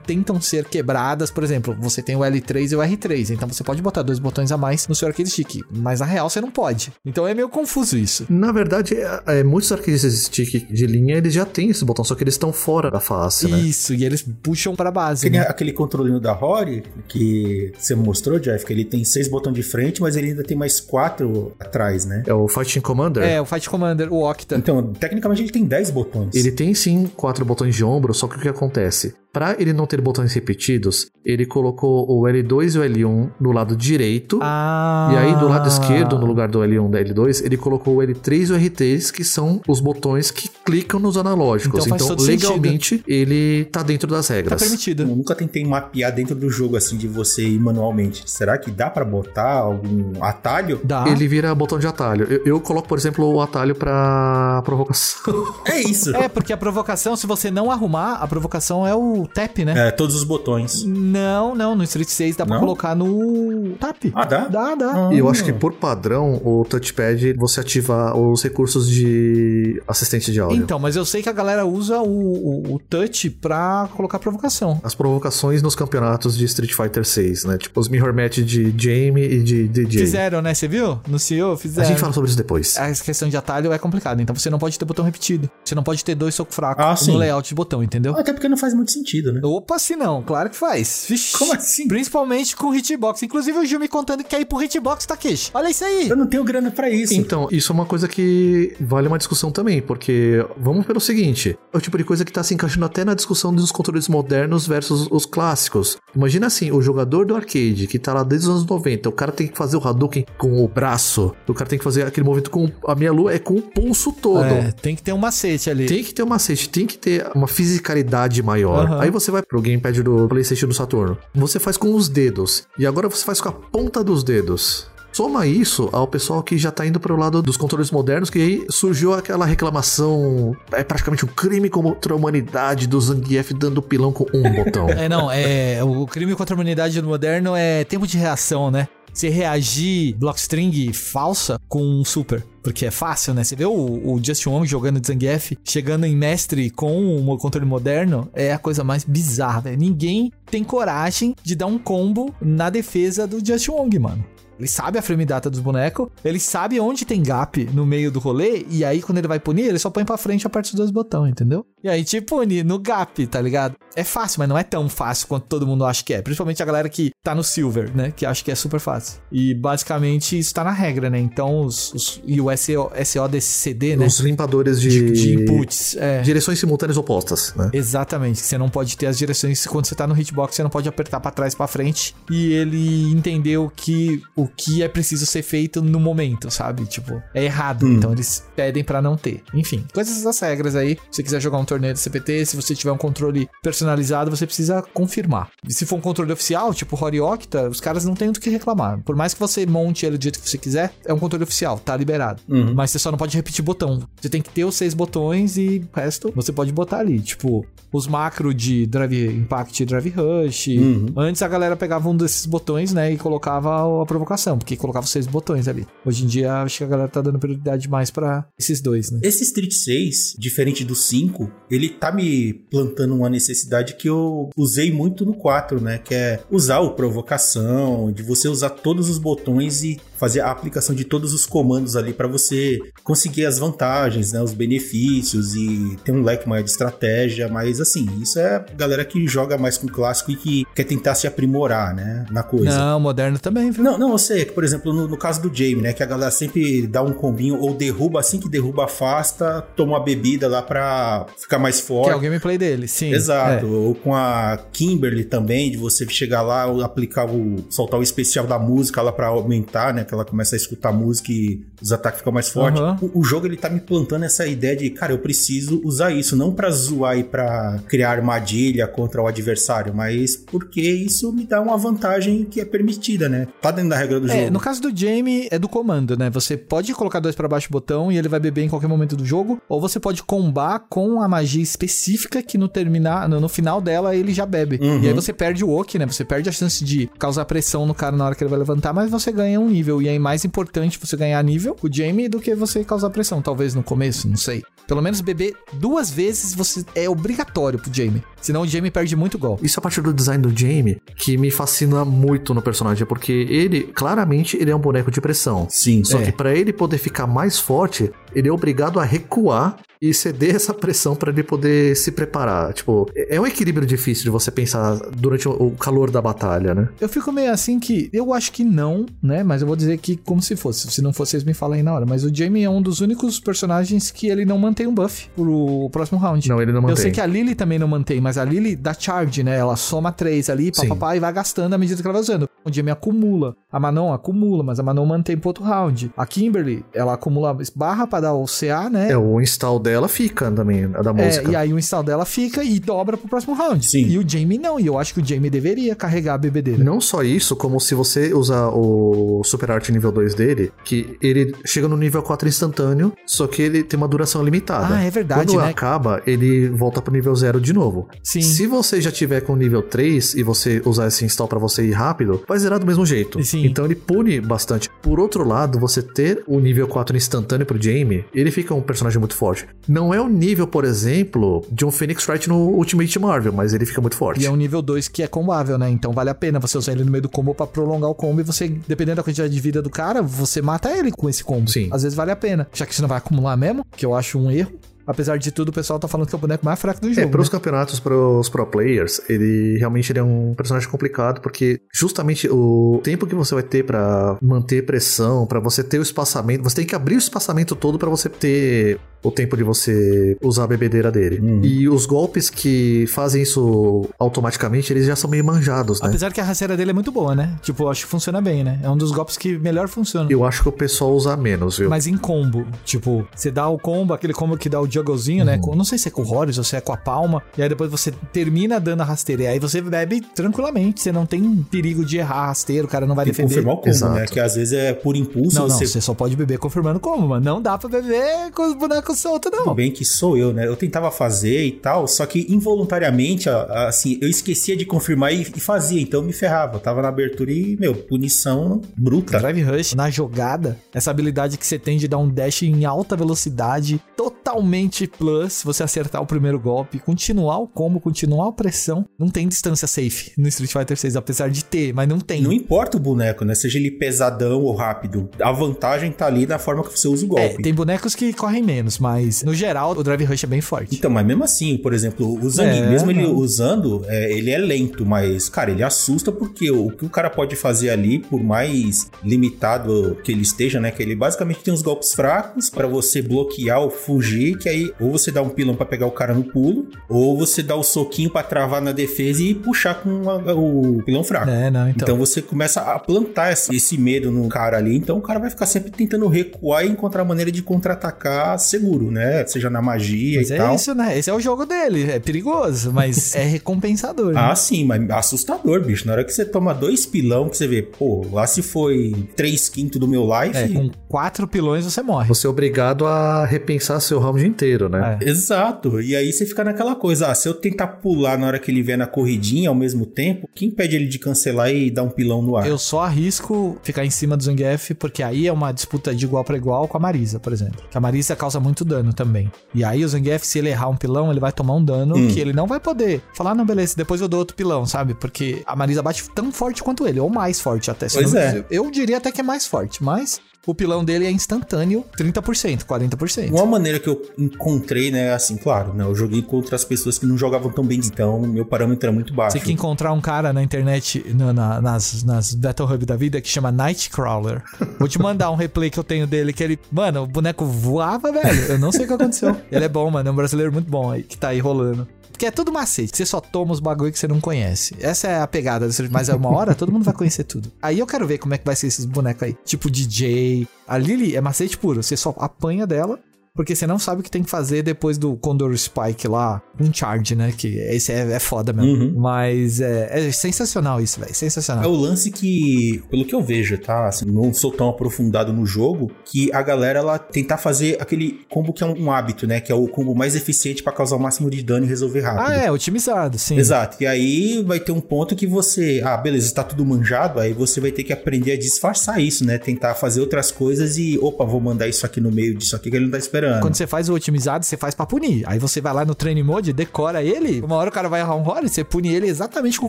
tentam ser quebradas, por exemplo, você tem o L3 e o R3, então você pode botar dois botões a mais no seu arcade stick, mas na real você não pode. Então é meio confuso isso. Na verdade, é, é, muitos arcade stick de linha, eles já têm esse botão, só que eles estão fora da face, né? Isso, e eles puxam pra base. Aquele, né? aquele controlinho da Rory que você mostrou, Jeff, que ele tem seis botões de frente, mas ele ainda tem mais quatro atrás, né? É o Fighting Commander. É, o Fight Commander, o Octa. Então, tecnicamente ele tem 10 botões. Ele tem sim quatro botões de ombro, só que o que acontece? Para ele não ter botões repetidos, ele colocou o L2 e o L1 no lado direito. Ah. E aí, do lado esquerdo, no lugar do L1 e da L2, ele colocou o L3 e o R3, que são os botões que clicam nos analógicos. Então faz Então, legalmente, ele tá dentro das Tá regras. permitido. Eu nunca tentei mapear dentro do jogo assim de você ir manualmente. Será que dá pra botar algum atalho? Dá. Ele vira botão de atalho. Eu, eu coloco, por exemplo, o atalho pra provocação. É isso. É, porque a provocação, se você não arrumar, a provocação é o tap, né? É, todos os botões. Não, não, no Street 6 dá pra Não? colocar no tap. Ah, dá? Dá, dá. E eu acho que por padrão, o touchpad, você ativa os recursos de assistente de áudio. Então, mas eu sei que a galera usa o, o, o touch pra colocar provocação. As provocações nos campeonatos de Street Fighter 6, né? Tipo os mirror match de Jamie e de DJ. Fizeram, né? Você viu? No CEO, A fizeram. gente fala sobre isso depois. A questão de atalho é complicada, então você não pode ter botão repetido. Você não pode ter dois socos fracos Ah, no sim. layout de botão, entendeu? Até porque não faz muito sentido, né? Opa, se não, claro que faz. Vixe. Como assim? Principalmente com hitbox. Inclusive o Gil me contando que quer ir pro hitbox, Takeshi. Olha isso aí. Eu não tenho grana pra isso. Então, isso é uma coisa que vale uma discussão também, porque vamos pelo seguinte: é o tipo de coisa que tá se encaixando até na discussão dos controles modernos versus os clássicos. Imagina assim, o jogador do arcade que tá lá desde os anos 90, o cara tem que fazer o Hadouken com o braço, o cara tem que fazer aquele movimento com a minha lua é com o pulso todo. É, tem que ter um macete ali. Tem que ter um macete, tem que ter uma fisicalidade maior. Aham. Aí você vai pro gamepad do PlayStation do Saturno. Você faz com os dedos. E agora você faz com a ponta dos dedos. Soma isso ao pessoal que já tá indo pro lado dos controles modernos, que aí surgiu aquela reclamação. É praticamente um crime contra a humanidade do Zangief dando pilão com um botão. É, não, é. O crime contra a humanidade no moderno é tempo de reação, né? Você reagir blockstring falsa com um super. Porque é fácil, né? Você vê o, o Justin Wong jogando de Zangief, chegando em mestre com um controle moderno, é a coisa mais bizarra, velho. Ninguém tem coragem de dar um combo na defesa do Justin Wong, mano. Ele sabe a frame data dos bonecos, ele sabe onde tem gap no meio do rolê, e aí quando ele vai punir, ele só põe pra frente e aperta os dois botões, entendeu? E aí te pune no gap, tá ligado? É fácil, mas não é tão fácil quanto todo mundo acha que é. Principalmente a galera que tá no Silver, né? Que acha que é super fácil. E basicamente isso tá na regra, né? Então os. os- e o SO, SO desse CD, né? Os limpadores de, De, de inputs. É. Direções simultâneas opostas, né? Exatamente, você não pode ter as direções quando você tá no hitbox, você não pode apertar pra trás pra frente. E ele entendeu que o que é preciso ser feito no momento, sabe? Tipo, é errado. Então eles pedem pra não ter. Enfim, coisas das regras aí. Se você quiser jogar um torneio do CPT, se você tiver um controle personalizado, você precisa confirmar. E se for um controle oficial, tipo Hori Octa, os caras não têm do que reclamar. Por mais que você monte ele do jeito que você quiser, é um controle oficial, tá liberado. Uhum. Mas você só não pode repetir botão. Você tem que ter os seis botões e o resto você pode botar ali. Tipo, os macro de Drive Impact e Drive Rush. Uhum. Antes a galera pegava um desses botões, né, e colocava a provocação, porque colocava seis botões ali. Hoje em dia, acho que a galera tá dando prioridade mais pra esses dois, né? Esse Street 6, diferente do 5, ele tá me plantando uma necessidade que eu usei muito no 4, né? Que é usar o provocação, de você usar todos os botões e fazer a aplicação de todos os comandos ali para você conseguir as vantagens, né, os benefícios e ter um leque maior de estratégia, mas assim, isso é galera que joga mais com clássico e que quer tentar se aprimorar, né, na coisa. Não, moderno também, viu? Não, não, eu sei, que por exemplo, no, no caso do Jamie, né, que a galera sempre dá um combinho ou derruba assim que derruba afasta, toma uma bebida lá pra ficar mais forte. Que é o gameplay dele, sim. Exato. É. Ou com a Kimberly também, de você chegar lá, aplicar o. soltar o especial da música lá pra aumentar, né? Que ela começa a escutar música e os ataques ficam mais fortes. Uhum. O, o, jogo ele tá me plantando essa ideia de, cara, eu preciso usar isso, não pra zoar e pra criar armadilha contra o adversário, mas porque isso me dá uma vantagem que é permitida, né? Tá dentro da regra do é, jogo. No caso do Jamie, é do comando, né? Você pode colocar dois para baixo o botão e ele vai beber em qualquer momento do jogo, ou você pode combar com a magia específica que no terminar, no, no final dela ele já bebe. Uhum. E aí você perde o ok, né? Você perde a chance de causar pressão no cara na hora que ele vai levantar, mas você ganha um nível. E é mais importante você ganhar nível, o Jamie, do que você causar pressão. Talvez no começo, não sei. Pelo menos beber duas vezes você é obrigatório pro Jamie. Senão o Jamie perde muito gol. Isso a partir do design do Jamie, que me fascina muito no personagem, porque ele, claramente, ele é um boneco de pressão. Sim. Só é. que para ele poder ficar mais forte, ele é obrigado a recuar e ceder essa pressão para ele poder se preparar. Tipo, é um equilíbrio difícil de você pensar durante o calor da batalha, né? Eu fico meio assim que eu acho que não, né? Mas eu vou dizer que como se fosse. Se não fosse, vocês me falam aí na hora. Mas o Jamie é um dos únicos personagens que ele não mantém um buff pro próximo round. Não, ele não mantém. Eu sei que a Lily também não mantém, mas a Lily dá charge, né? Ela soma três ali, papapá, e vai gastando à medida que ela vai usando. O Jamie acumula. A Manon acumula, mas a Manon mantém pro outro round. A Kimberly, ela acumula barra pra dar o CA, né? É, o install dela fica também, a da música. É, e aí o install dela fica e dobra pro próximo round. Sim. E o Jamie não, e eu acho que o Jamie deveria carregar a BB dele. Não só isso, como se você usar o Super Art nível 2 dele, que ele chega no nível 4 instantâneo, só que ele tem uma duração limitada. Ah, é verdade, Quando né? acaba, ele volta pro nível 0 de novo. Sim. Se você já tiver com nível 3 e você usar esse install para você ir rápido, vai zerar do mesmo jeito. Sim. Então ele pune bastante. Por outro lado, você ter o nível 4 instantâneo pro Jamie, ele fica um personagem muito forte. Não é o nível, por exemplo, de um Phoenix Wright no Ultimate Marvel, mas ele fica muito forte. E é um nível 2 que é combável, né? Então vale a pena você usar ele no meio do combo para prolongar o combo e você, dependendo da quantidade de vida do cara, você mata ele com esse combo. Sim. Às vezes vale a pena. Já que você não vai acumular mesmo, que eu acho um erro. Apesar de tudo, o pessoal tá falando que é o boneco mais fraco do jogo. É, para os né? campeonatos, para os pro players, ele realmente ele é um personagem complicado, porque justamente o tempo que você vai ter para manter pressão, para você ter o espaçamento, você tem que abrir o espaçamento todo para você ter o tempo de você usar a bebedeira dele. Hum. E os golpes que fazem isso automaticamente, eles já são meio manjados, né? Apesar que a rasteira dele é muito boa, né? Tipo, eu acho que funciona bem, né? É um dos golpes que melhor funciona. Eu acho que o pessoal usa menos, viu? Mas em combo. Tipo, você dá o combo, aquele combo que dá o jugglezinho, né? Com- não sei se é com o Horus ou se é com a palma. E aí depois você termina dando a rasteira. E aí você bebe tranquilamente. Você não tem perigo de errar a rasteira, o cara não vai Tem que defender. confirmar o combo, Exato. né? Que às vezes é por impulso Não, não, você você só pode beber confirmando como, mano. Não dá pra beber com os bonecos não. Tudo bem que sou eu, né? Eu tentava fazer e tal, só que involuntariamente, assim, eu esquecia de confirmar e, fazia, então eu me ferrava. Eu tava na abertura e, meu, punição bruta. Drive Rush na jogada, essa habilidade que você tem de dar um dash em alta velocidade, totalmente plus, se você acertar o primeiro golpe, continuar o combo, continuar a pressão, não tem distância safe no Street Fighter 6, apesar de ter, mas não tem. Não importa o boneco, né? Seja ele pesadão ou rápido. A vantagem tá ali na forma que você usa o É, golpe. tem bonecos que correm menos, mas no geral o Drive Rush é bem forte. Então, mas mesmo assim, por exemplo, o Zangief, É, mesmo ele usando, é, ele é lento, mas, cara, ele assusta porque o, o que o cara pode fazer ali, por mais limitado que ele esteja, né? Que ele basicamente tem uns golpes fracos pra você bloquear ou fugir, que aí ou você dá um pilão pra pegar o cara no pulo, ou você dá o soquinho pra travar na defesa e puxar com a- o pilão fraco. É, não, então. Então você começa a plantar esse, esse medo no cara ali. Então o cara vai ficar sempre tentando recuar e encontrar maneira de contra-atacar seguro, né? Seja na magia Mas e é tal. isso, né? Esse é o jogo dele. É perigoso, mas é recompensador. Ah, né? sim, mas assustador, bicho. Na hora que você toma dois pilão, que você vê, pô, lá se foi três quintos do meu life. É, com quatro pilões você morre. Você é obrigado a repensar seu round inteiro, né? É. Exato. E aí você fica naquela coisa, ah, se eu tentar pular na hora que ele vier na corridinha ao mesmo tempo, quem impede ele de cancelar e dar um pilão no ar? Eu só arrisco ficar em cima do Zangief, porque aí é uma disputa de igual pra igual com a Marisa, por exemplo. Que a Marisa causa muito muito dano também. E aí o Zangief, se ele errar um pilão, ele vai tomar um dano Hum. que ele não vai poder falar, não, beleza, depois eu dou outro pilão, sabe? Porque a Marisa bate tão forte quanto ele, ou mais forte até. se Pois não- é. Eu diria até que é mais forte, mas o pilão dele é instantâneo, 30%, 40%. Uma maneira que eu encontrei, né, assim, claro, né, eu joguei contra as pessoas que não jogavam tão bem, então meu parâmetro era muito baixo. Você que encontrar um cara na internet, no- na- nas, nas Battle Hub da vida, que chama Nightcrawler. Vou te mandar um replay que eu tenho dele, que ele. Mano, o boneco voava, velho. Eu não sei o que aconteceu. Ele é bom, mano. É um brasileiro muito bom aí, que tá aí rolando. Porque é tudo macete. Você só toma os bagulho que você não conhece. Essa é a pegada. Mas é uma hora, todo mundo vai conhecer tudo. Aí eu quero ver como é que vai ser esses bonecos aí. Tipo DJ. A Lily é macete puro. Você só apanha dela. Porque você não sabe o que tem que fazer depois do Condor Spike lá. Um charge, né? Que esse é, é foda mesmo. Uhum. Mas é, é sensacional isso, velho. É Sensacional. o lance que, pelo que eu vejo, tá? Assim, não sou tão aprofundado no jogo, que a galera ela tentar fazer aquele combo que é um, um hábito, né? Que é o combo mais eficiente pra causar o máximo de dano e resolver rápido. Ah, é, otimizado, sim. Exato. E aí vai ter um ponto que você, ah, beleza, está tudo manjado, aí você vai ter que aprender a disfarçar isso, né? Tentar fazer outras coisas e, opa, vou mandar isso aqui no meio disso aqui que ele não tá esperando. Quando você faz o otimizado, você faz pra punir. Aí você vai lá no training mode, decora ele. Uma hora o cara vai errar um roll, você pune ele exatamente com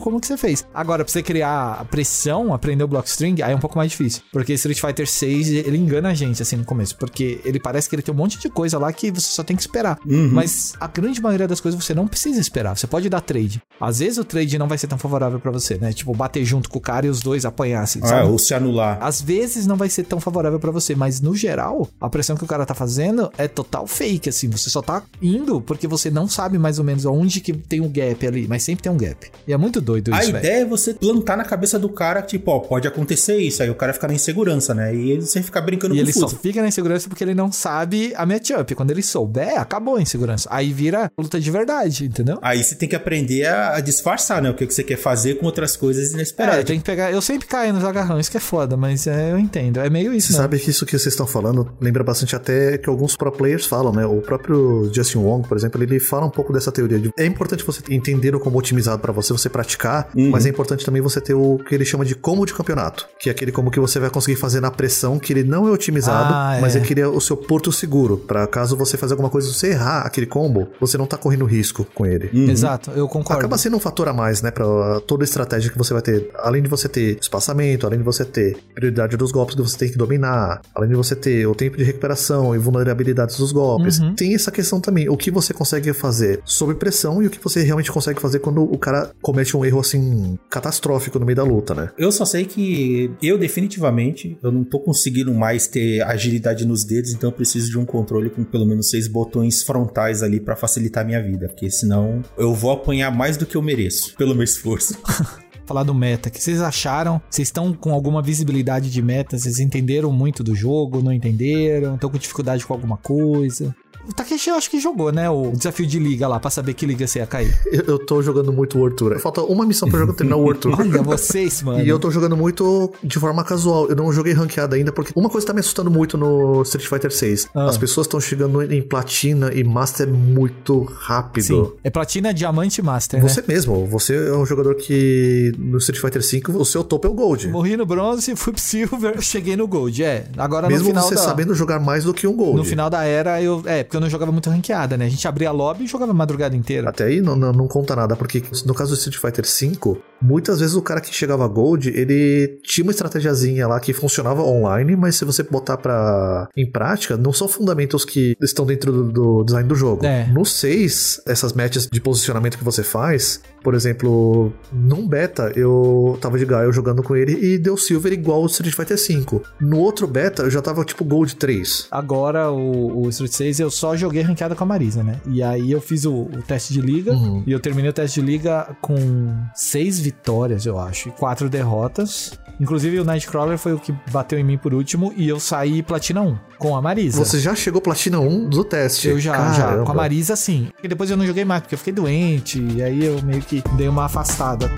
como que você fez. Agora, pra você criar a pressão, aprender o block string, aí é um pouco mais difícil. Porque Street Fighter 6, ele engana a gente, assim, no começo. Porque ele parece que ele tem um monte de coisa lá que você só tem que esperar. Uhum. Mas a grande maioria das coisas você não precisa esperar. Você pode dar trade. Às vezes o trade não vai ser tão favorável pra você, né? Tipo, bater junto com o cara e os dois apanhassem, Ah, sabe? ou se anular. Às vezes não vai ser tão favorável pra você, mas no geral, a pressão que o cara tá fazendo é total fake, assim. Você só tá indo porque você não sabe mais ou menos onde que tem um gap ali, mas sempre tem um gap. E é muito doido A isso, velho. ideia é você plantar na cabeça do cara, tipo, ó, pode acontecer isso. Aí o cara fica na insegurança, né? E ele você fica brincando E com ele só fuso. fica na insegurança porque ele não sabe a matchup. Quando ele souber, acabou a insegurança. Aí vira luta de verdade, entendeu? Aí você tem que aprender a, a disfarçar, né? O que, que você quer fazer com outras coisas É, inesperadas. tem que pegar. Eu sempre caio nos agarrão, isso que é foda, mas é, eu entendo. É meio isso, Você né? sabe que isso que vocês estão falando lembra bastante até que alguns pro players falam, né? O próprio Justin Wong, por exemplo, ele fala um pouco dessa teoria. De, é importante você entender o combo otimizado pra você, você praticar, Uhum. mas é importante também você ter o que ele chama de combo de campeonato, que é aquele combo que você vai conseguir fazer na pressão, que ele não é otimizado, Ah, mas é. é que ele é o seu porto seguro, Pra caso você fazer alguma coisa, você errar aquele combo, você não tá correndo risco com ele. Uhum. Exato, eu concordo. Acaba sendo um fator a mais, né, pra toda a estratégia que você vai ter. Além de você ter espaçamento, além de você ter prioridade dos golpes que você tem que dominar, além de você ter o tempo de recuperação e dos golpes, Uhum. tem essa questão também. O que você consegue fazer sob pressão e o que você realmente consegue fazer quando o cara comete um erro, assim, catastrófico no meio da luta, né? Eu só sei que eu definitivamente eu não tô conseguindo mais ter agilidade nos dedos, então eu preciso de um controle com pelo menos seis botões frontais ali pra facilitar a minha vida, porque senão eu vou apanhar mais do que eu mereço pelo meu esforço. falar do meta. O que vocês acharam? Vocês estão com alguma visibilidade de meta? Vocês entenderam muito do jogo? Não entenderam? Estão com dificuldade com alguma coisa? O Takeshi eu acho que jogou, né? O desafio de liga lá, pra saber que liga você ia cair. Eu, eu tô jogando muito World Tour. Falta uma missão pra eu jogar- terminar o World Tour. Olha vocês, mano. E eu tô jogando muito de forma casual. Eu não joguei ranqueada ainda, porque uma coisa tá me assustando muito no Street Fighter 6. Ah. As pessoas estão chegando em platina e master muito rápido. Sim. É platina, diamante e master, né? Você mesmo, você é um jogador que no Street Fighter 5 o seu topo é o Gold. Morri no bronze, fui pro silver, cheguei no gold. É, agora Mesmo no final você da... sabendo jogar mais do que um Gold. No final da era, eu... É, porque eu não jogava muito ranqueada, né? A gente abria lobby e jogava a madrugada inteira. Até aí não, não, não conta nada, porque no caso do Street Fighter 5, muitas vezes o cara que chegava a Gold, ele tinha uma estratégiazinha lá que funcionava online, mas se você botar pra, em prática, não são fundamentos que estão dentro do, do design do jogo. É. No 6, essas matches de posicionamento que você faz, por exemplo, num beta eu tava de Gaio jogando com ele e deu Silver igual o Street Fighter 5. No outro beta eu já tava tipo Gold 3. Agora, o, o Street 6, eu só joguei ranqueada com a Marisa, né? E aí eu fiz o, o teste de liga. Uhum. E eu terminei o teste de liga com seis vitórias, eu acho, e quatro derrotas. Inclusive, o Nightcrawler foi o que bateu em mim por último. E eu saí platina 1 com a Marisa. Você já chegou platina 1 do teste. Eu já, já. Caramba. Com a Marisa, sim. E depois eu não joguei mais, porque eu fiquei doente. E aí eu meio que dei uma afastada.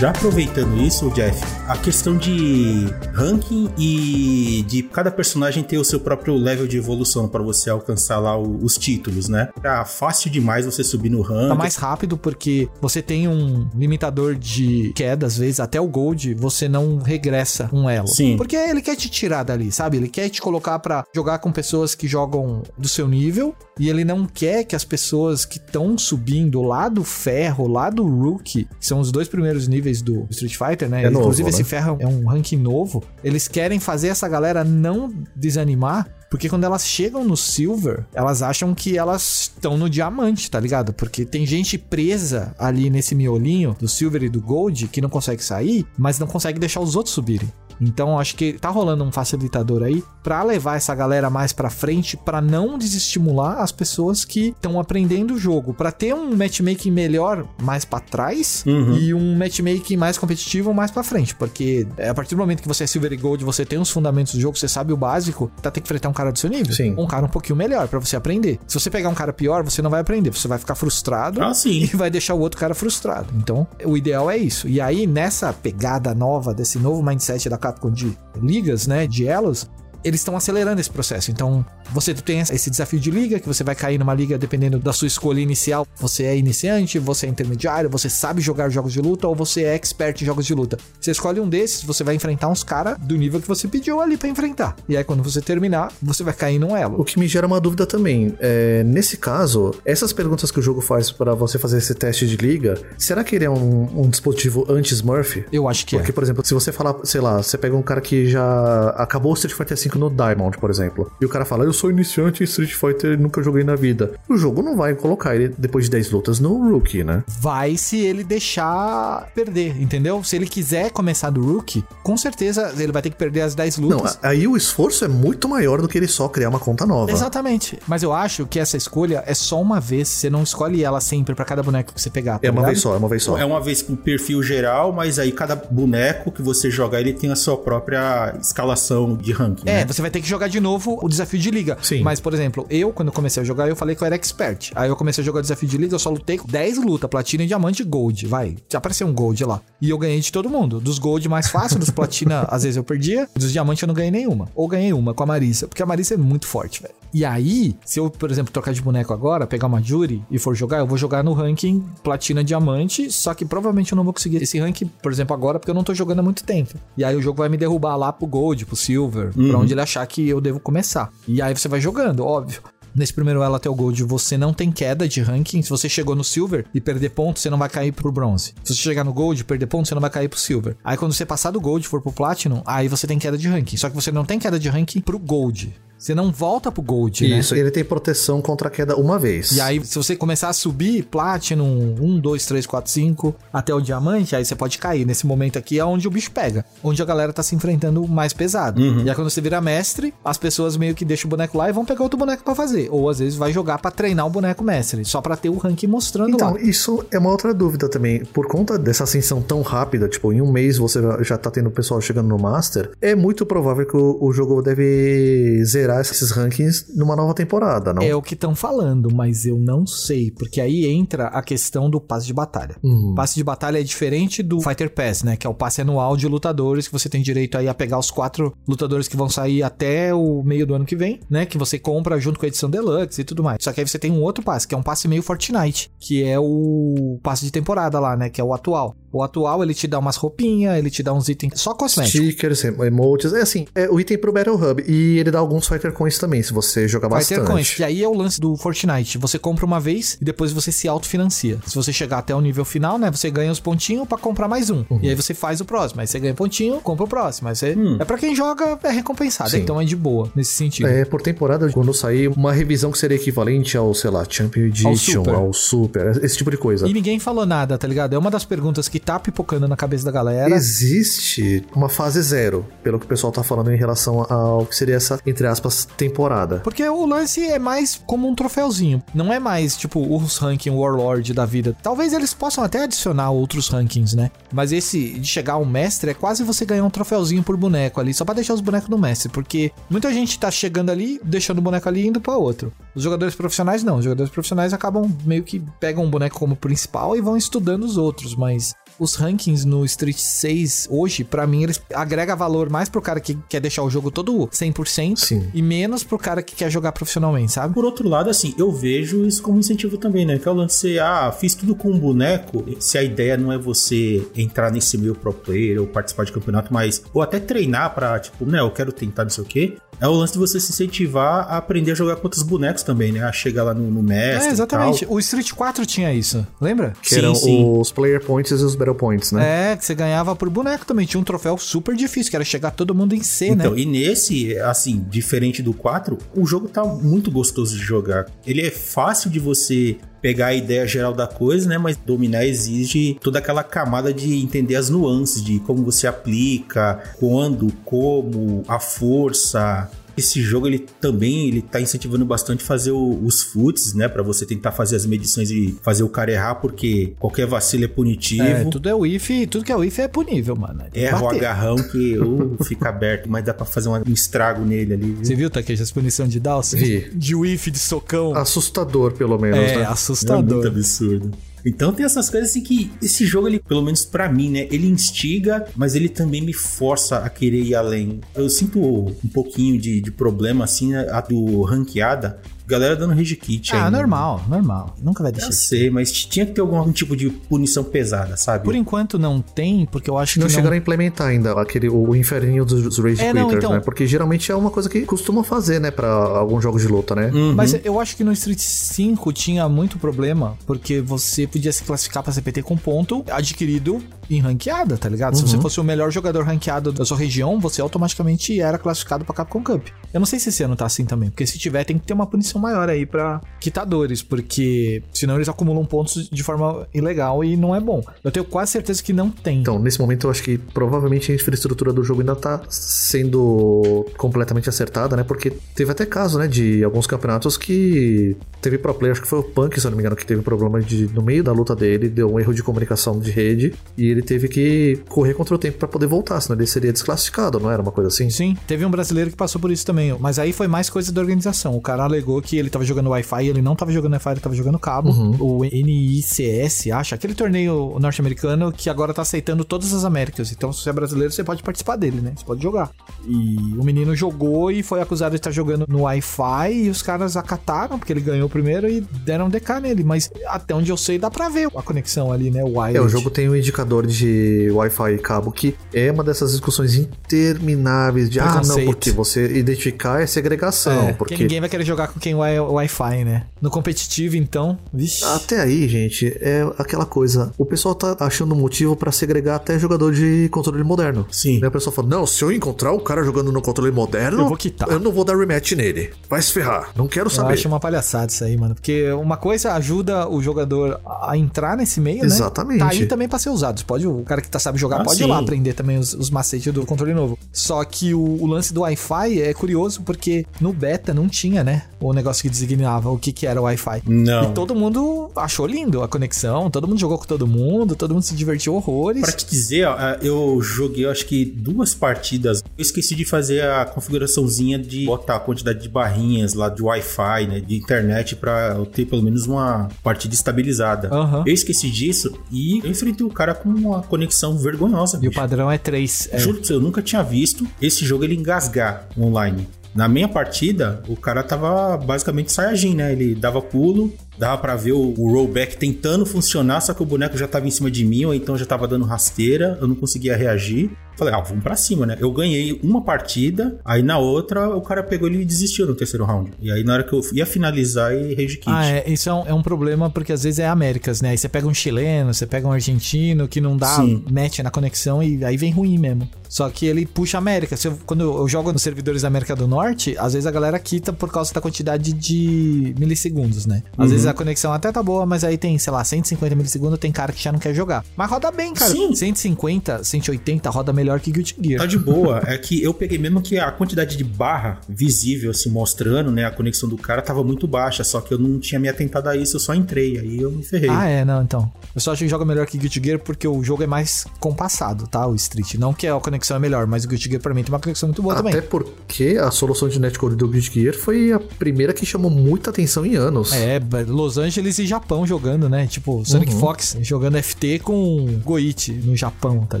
Já aproveitando isso, Jeff, a questão de ranking e de cada personagem ter o seu próprio level de evolução para você alcançar lá os títulos, né? Tá fácil demais você subir no ranking. Tá mais rápido porque você tem um limitador de queda, às vezes, até o Gold, você não regressa um elo. Sim. Porque ele quer te tirar dali, sabe? Ele quer te colocar para jogar com pessoas que jogam do seu nível e ele não quer que as pessoas que estão subindo lá do ferro, lá do Rookie, que são os dois primeiros níveis do Street Fighter, né? É Inclusive, novo, esse né? ferro é um ranking novo. Eles querem fazer essa galera não desanimar. Porque quando elas chegam no Silver, elas acham que elas estão no diamante, tá ligado? Porque tem gente presa ali nesse miolinho do Silver e do Gold que não consegue sair, mas não consegue deixar os outros subirem. Então acho que tá rolando um facilitador aí pra levar essa galera mais pra frente, pra não desestimular as pessoas que estão aprendendo o jogo, Pra ter um matchmaking melhor mais pra trás Uhum. e um matchmaking mais competitivo mais pra frente, porque é, a partir do momento que você é Silver e Gold, você tem os fundamentos do jogo, você sabe o básico, tá ter que enfrentar um cara do seu nível, Sim. um cara um pouquinho melhor pra você aprender. Se você pegar um cara pior, você não vai aprender, você vai ficar frustrado Ah, sim. e vai deixar o outro cara frustrado. Então, o ideal é isso. E aí, nessa pegada nova, desse novo mindset da De ligas, né, de elos, eles estão acelerando esse processo. Então, você tem esse desafio de liga, que você vai cair numa liga dependendo da sua escolha inicial. Você é iniciante, você é intermediário, você sabe jogar jogos de luta ou você é expert em jogos de luta. Você escolhe um desses, você vai enfrentar uns caras do nível que você pediu ali pra enfrentar. E aí, quando você terminar, você vai cair num elo. O que me gera uma dúvida também. É, nesse caso, essas perguntas que o jogo faz para você fazer esse teste de liga, será que ele é um, um dispositivo anti-Smurf? Eu acho que Porque, é. por exemplo, se você falar, sei lá, você pega um cara que já acabou o Street Fighter V no Diamond, por exemplo, e o cara fala, eu sou iniciante em Street Fighter e nunca joguei na vida. O jogo não vai colocar ele depois de 10 lutas no Rookie, né? vai se ele deixar perder, entendeu? Se ele quiser começar do rookie, com certeza ele vai ter que perder as 10 Não, lutas. a- aí o esforço é muito maior do que ele só criar uma conta nova. Exatamente. Mas eu acho que essa escolha é só uma vez. Você não escolhe ela sempre pra cada boneco que você pegar. tá É uma ligado? vez só, é uma vez só. É uma vez com perfil geral, mas aí cada boneco que você jogar, ele tem a sua própria escalação de ranking. É, né? Você vai ter que jogar de novo o desafio de liga. Sim. Mas, por exemplo, eu, quando comecei a jogar, eu falei que eu era expert. Aí eu comecei a jogar o desafio de liga, eu só lutei com 10 lutas, platina, diamante e gold. Vai, já apareceu um gold lá. E eu ganhei de todo mundo. Dos gold mais fácil, dos platina, às vezes eu perdia. Dos diamante eu não ganhei nenhuma. Ou ganhei uma com a Marisa. Porque a Marisa é muito forte, velho. E aí, se eu, por exemplo, trocar de boneco agora, pegar uma Jury e for jogar, eu vou jogar no ranking platina diamante, só que provavelmente eu não vou conseguir esse ranking, por exemplo, agora, porque eu não tô jogando há muito tempo. E aí o jogo vai me derrubar lá pro Gold, pro Silver, pra onde ele achar que eu devo começar. E aí você vai jogando, óbvio. Nesse primeiro elo até o Gold, você não tem queda de ranking. Se você chegou no Silver e perder ponto, você não vai cair pro Bronze. Se você chegar no Gold e perder ponto, você não vai cair pro Silver. Aí quando você passar do Gold e for pro Platinum, aí você tem queda de ranking. Só que você não tem queda de ranking pro Gold. Você não volta pro Gold, né? Isso, ele tem proteção contra a queda uma vez. E aí, se você começar a subir Platinum 1, 2, 3, 4, 5 até o diamante, aí você pode cair. Nesse momento aqui é onde o bicho pega. Onde a galera tá se enfrentando mais pesado. E aí, quando você vira mestre, as pessoas meio que deixam o boneco lá e vão pegar outro boneco pra fazer. Ou às vezes vai jogar pra treinar o boneco mestre. Só pra ter o ranking mostrando Então, lá. isso é uma outra dúvida também. Por conta dessa ascensão tão rápida, tipo, em um mês você já tá tendo o pessoal chegando no Master, é muito provável que o, o jogo deve zerar esses rankings numa nova temporada, não? É o que estão falando, mas eu não sei. Porque aí entra a questão do passe de batalha. Uhum. Passe de batalha é diferente do Fighter Pass, né? Que é o passe anual de lutadores, que você tem direito aí a pegar os quatro lutadores que vão sair até o meio do ano que vem, né? Que você compra junto com a edição Deluxe e tudo mais. Só que aí você tem um outro passe, que é um passe meio Fortnite, que é o passe de temporada lá, né? Que é o atual. O atual, ele te dá umas roupinhas, ele te dá uns itens só cosméticos. Stickers, emotes, é assim, é o item pro Battle Hub. E ele dá alguns Fighter Coins também, se você jogar Vai bastante. ter coins. E aí é o lance do Fortnite. Você compra uma vez e depois você se autofinancia. Se você chegar até o nível final, né? Você ganha os pontinhos pra comprar mais um. Uhum. E aí você faz o próximo. Aí você ganha pontinho, compra o próximo. Aí você... É pra quem joga, é recompensado. Sim. Então é de boa nesse sentido. É, por temporada, quando sair uma revisão que seria equivalente ao, sei lá, Champion Edition, Super. ao Super, esse tipo de coisa. E ninguém falou nada, tá ligado? É uma das perguntas que tá pipocando na cabeça da galera. Existe uma fase zero, pelo que o pessoal tá falando em relação ao que seria essa, entre aspas, temporada. Porque o lance é mais como um troféuzinho. Não é mais, tipo, os ranking Warlord da vida. Talvez eles possam até adicionar outros rankings, né? Mas esse de chegar ao mestre é quase você ganhar um troféuzinho por boneco ali, só pra deixar os bonecos no mestre. Porque muita gente tá chegando ali, deixando o boneco ali e indo pra outro. Os jogadores profissionais não. Os jogadores profissionais acabam meio que pegam um boneco como principal e vão estudando os outros. Mas os rankings no Street 6 hoje, pra mim, eles agrega valor mais pro cara que quer deixar o jogo todo 100% Sim. e menos pro cara que quer jogar profissionalmente, sabe? Por outro lado, assim, eu vejo isso como incentivo também, né? Que é o lance, ah, fiz tudo com um boneco. Se a ideia não é você entrar nesse meio pro player ou participar de campeonato, mas ou até treinar pra, tipo, né, eu quero tentar não sei o quê. É o lance de você se incentivar a aprender a jogar com outros bonecos também, né? A chegar lá no, no mestre. É, e exatamente. tal. O Street 4 tinha isso, lembra? Que Sim, eram sim. os player points e os battle points, né? É, que você ganhava por boneco também. Tinha um troféu super difícil, que era chegar todo mundo em C, Então, né? e nesse, assim, diferente do 4, o jogo tá muito gostoso de jogar. Ele é fácil de você pegar a ideia geral da coisa, né? Mas dominar exige toda aquela camada de entender as nuances de como você aplica, quando, como, a força. Esse jogo ele também ele tá incentivando bastante fazer o- os foots, né, Pra você tentar fazer as medições e fazer o cara errar, porque qualquer vacilo é punitivo. É, tudo é whiff, tudo que é whiff é punível, mano. Erra o agarrão que uh, fica aberto, mas dá pra fazer um estrago nele ali. viu? Você viu, Takeshi, as punição de Dawson? Vi. De whiff, de socão. Assustador, pelo menos, é, né? É assustador. muito absurdo. Então tem essas coisas assim que esse jogo, ele, pelo menos pra mim, né? Ele instiga, mas ele também me força a querer ir além. Eu sinto um pouquinho de, de problema, assim, né, a do ranqueada. Galera dando rage kit ah, aí, né? normal, normal. Nunca vai deixar Eu de sei, mas tinha que ter algum tipo de punição pesada, sabe? Por enquanto não tem, porque eu acho Não, que não... chegaram a implementar ainda aquele, o inferninho dos, Rage É, não, Quitters, então- né? Porque geralmente é uma coisa que costumam fazer, né? Pra alguns jogos de luta, né? Uhum. Mas eu acho que no Street 5 tinha muito problema, porque você podia se classificar pra CPT com ponto adquirido em ranqueada, tá ligado? Se você fosse o melhor jogador ranqueado da sua região, você automaticamente era classificado pra Capcom Cup. Eu não sei se esse ano tá assim também, porque se tiver, tem que ter uma punição maior aí pra quitadores, porque senão eles acumulam pontos de forma ilegal e não é bom. Eu tenho quase certeza que não tem. Então, nesse momento, eu acho que provavelmente a infraestrutura do jogo ainda tá sendo completamente acertada, né? Porque teve até caso, né? De alguns campeonatos que teve pro player, acho que foi o Punk, se eu não me engano, que teve problema de, no meio da luta dele, deu um erro de comunicação de rede e ele teve que correr contra o tempo pra poder voltar, senão ele seria desclassificado, não era uma coisa assim? Sim, teve um brasileiro que passou por isso também, mas aí foi mais coisa da organização. O cara alegou que ele tava jogando Wi-Fi, ele não tava jogando Wi-Fi, ele tava jogando cabo. O NICS, acha, aquele torneio norte-americano que agora tá aceitando todas as Américas. Então, se você é brasileiro, você pode participar dele, né? Você pode jogar. E o menino jogou e foi acusado de estar jogando no Wi-Fi e os caras acataram, porque ele ganhou primeiro e deram um DK nele. Mas até onde eu sei, dá pra ver a conexão ali, né? O wireless. É, o jogo tem um indicador de Wi-Fi e cabo que é uma dessas discussões intermináveis de ah, não, porque você identificar é segregação, É, porque ninguém vai querer jogar com quem Wi-Fi, né? No competitivo, então, vixe. Até aí, gente, é aquela coisa. O pessoal tá achando motivo pra segregar até jogador de controle moderno. Sim. Né? O pessoal fala: Não, se eu encontrar o cara jogando no controle moderno, Eu vou quitar." Eu não vou dar rematch nele. Vai se ferrar. Não quero Eu saber. acho uma palhaçada isso aí, mano. Porque uma coisa ajuda o jogador a entrar nesse meio, né? Exatamente. Tá aí também pra ser usado. Pode, o cara que tá sabe jogar Ah, pode sim. ir lá aprender também os, os macetes do controle novo. Só que o, o lance do Wi-Fi é curioso porque no beta não tinha, né? O negócio que designava o que, que era o Wi-Fi. Não. E todo mundo achou lindo a conexão, todo mundo jogou com todo mundo, todo mundo se divertiu horrores. Pra te dizer, ó, eu joguei acho que duas partidas. Eu esqueci de fazer a configuraçãozinha de botar a quantidade de barrinhas lá de Wi-Fi, né, de internet pra eu ter pelo menos uma partida estabilizada. Aham. Eu esqueci disso e eu enfrentei o cara com uma conexão vergonhosa. E o padrão é 3. Juro pra você, eu nunca tinha visto esse jogo ele engasgar online. Na minha partida, o cara tava basicamente Saiyajin, né? Ele dava pulo, dava pra ver o, o rollback tentando funcionar, só que o boneco já tava em cima de mim, ou então já tava dando rasteira, eu não conseguia reagir. Falei, ah, vamos pra cima, né? Eu ganhei uma partida, aí na outra o cara pegou ele e desistiu no terceiro round. E aí na hora que eu ia finalizar, e rage kit. Ah, é, isso é um, é um problema porque às vezes é Américas, né? Aí você pega um chileno, você pega um argentino que não dá Sim. match na conexão e aí vem ruim mesmo. Só que ele puxa a América. Se eu- quando eu jogo nos servidores da América do Norte, às vezes a galera quita por causa da quantidade de milissegundos, né? Às Uhum. vezes a conexão até tá boa, mas aí tem, sei lá, 150 milissegundos, tem cara que já não quer jogar. Mas roda bem, cara. Sim. 150, 180, roda melhor que Guilty Gear. Tá de boa. É que eu peguei mesmo que a quantidade de barra visível, assim, mostrando, né, a conexão do cara tava muito baixa, só que eu não tinha me atentado a isso, eu só entrei, aí eu me ferrei. Ah, é, não, então. Eu só acho que joga melhor que Guilty Gear porque o jogo é mais compassado, tá? O Street. Não que a conexão é melhor, mas o Guilty Gear pra mim tem uma conexão muito boa Até também. porque a solução de netcode do Guilty Gear foi a primeira que chamou muita atenção em anos. É, Los Angeles e Japão jogando, né? Tipo, Sonic Uhum. Fox jogando FT com Goichi no Japão, tá O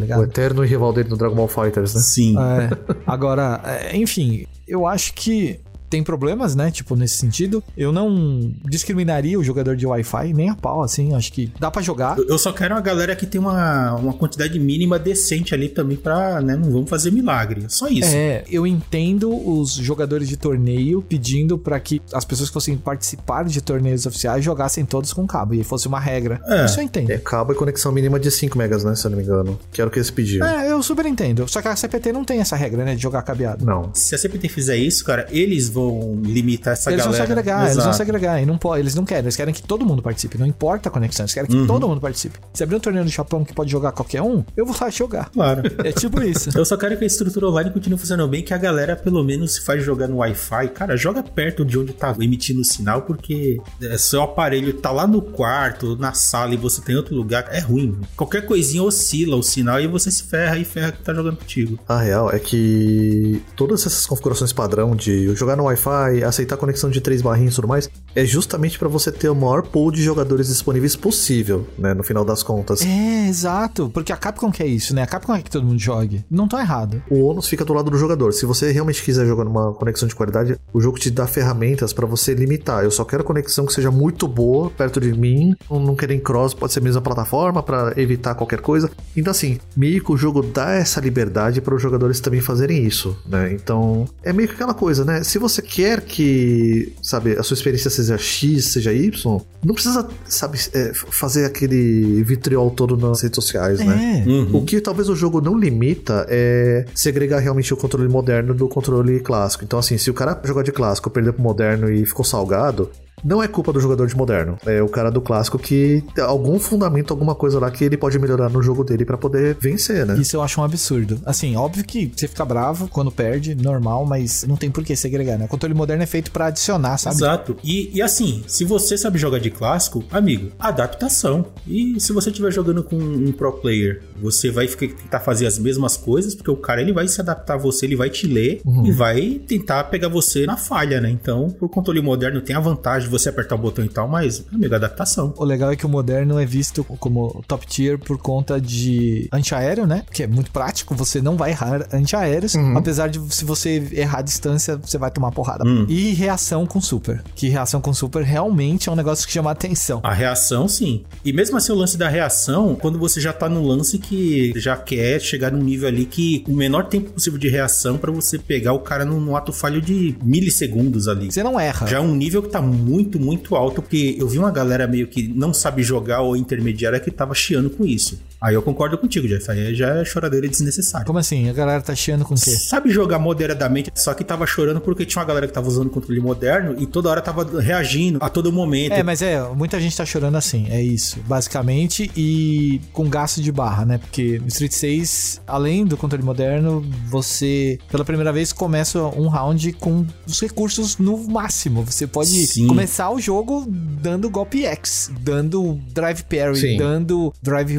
ligado? eterno rival dele no Dragon Ball Fighters, né? Sim. É, agora, é, enfim, eu acho que tem problemas, né? Tipo, nesse sentido. Eu não discriminaria o jogador de Wi-Fi, nem a pau, assim. Acho que dá pra jogar. Eu- só quero uma galera que tem uma, uma quantidade mínima decente ali também pra, né, não vamos fazer milagre. Só isso. É, eu entendo os jogadores de torneio pedindo pra que as pessoas que fossem participar de torneios oficiais jogassem todos com cabo e fosse uma regra. É. Isso eu entendo. É cabo e conexão mínima de 5 megas, né? Se eu não me engano. Que era o que eles pediam. É, eu super entendo. Só que a CPT não tem essa regra, né? De jogar cabeado. Não. Se a CPT fizer isso, cara, eles vão limitar essa eles galera. vão se agregar, eles vão Exato. se agregar. E não pode, eles não querem, eles querem que todo mundo participe. Não importa a conexão, eles querem que todo mundo participe. Se abrir um torneio no Japão que pode jogar qualquer um, eu vou lá jogar. Claro. É tipo isso. Eu só quero que a estrutura online continue funcionando bem, que a galera pelo menos se faz jogar no Wi-Fi. Cara, joga perto de onde tá emitindo o sinal, porque é, seu aparelho tá lá no quarto, na sala e você tem outro lugar, é ruim. Qualquer coisinha oscila o sinal e você se ferra e ferra que tá jogando contigo. A real é que todas essas configurações padrão de jogar no Wi-Fi, aceitar conexão de três barrinhos e tudo mais, é justamente pra você ter o maior pool de jogadores disponíveis possível, né? No final das contas. É, exato. Porque a Capcom quer isso, né? A Capcom quer que todo mundo jogue. Não tô errado. O ônus fica do lado do jogador. Se você realmente quiser jogar numa conexão de qualidade, o jogo te dá ferramentas pra você limitar. Eu só quero conexão que seja muito boa perto de mim. Não não querer em cross, pode ser a mesma plataforma pra evitar qualquer coisa. Então assim, meio que o jogo dá essa liberdade para os jogadores também fazerem isso, né? Então, é meio que aquela coisa, né? Se você quer que, sabe, a sua experiência seja X, seja Y, não precisa, sabe, é, fazer aquele vitriol todo nas redes sociais, né? É. Uhum. O que talvez o jogo não limita é segregar realmente o controle moderno do controle clássico. Então, assim, se o cara jogar de clássico, perdeu pro moderno e ficou salgado, não é culpa do jogador de moderno. É o cara do clássico que tem algum fundamento, alguma coisa lá que ele pode melhorar no jogo dele pra poder vencer, né? Isso eu acho um absurdo. Assim, óbvio que você fica bravo quando perde, normal, mas não tem por que segregar, né? O controle moderno é feito pra adicionar, sabe? Exato. E, e assim, se você sabe jogar de clássico, amigo, adaptação. E se você estiver jogando com um pro player, você vai ficar- tentar fazer as mesmas coisas, porque o cara ele vai se adaptar a você, ele vai te ler e vai tentar pegar você na falha, né? Então, pro controle moderno tem a vantagem você apertar o botão e tal, mas, amigo, adaptação. O legal é que o moderno é visto como top tier por conta de antiaéreo, né? Que é muito prático, você não vai errar antiaéreos. Apesar de se você errar a distância, você vai tomar porrada. E reação com super. Que reação com super realmente é um negócio que chama atenção. A reação, sim. E mesmo assim, o lance da reação, quando você já tá no lance que já quer chegar num nível ali que o menor tempo possível de reação pra você pegar o cara num, num ato falho de milissegundos ali. Você não erra. Já é um nível que tá muito, muito alto, porque eu vi uma galera meio que não sabe jogar ou intermediária que tava chiando com isso. Aí eu concordo contigo, Jeff. Aí já é choradeira desnecessária. Como assim? A galera tá chiando com o quê? Sabe jogar moderadamente, só que tava chorando porque tinha uma galera que tava usando controle moderno e toda hora tava reagindo a todo momento. É, mas é, muita gente tá chorando assim, é isso, basicamente, e com gasto de barra, né? Porque no Street 6, além do controle moderno, você, pela primeira vez, começa um round com os recursos no máximo. Você pode Sim. começar o jogo dando golpe X, dando drive parry, Sim. dando drive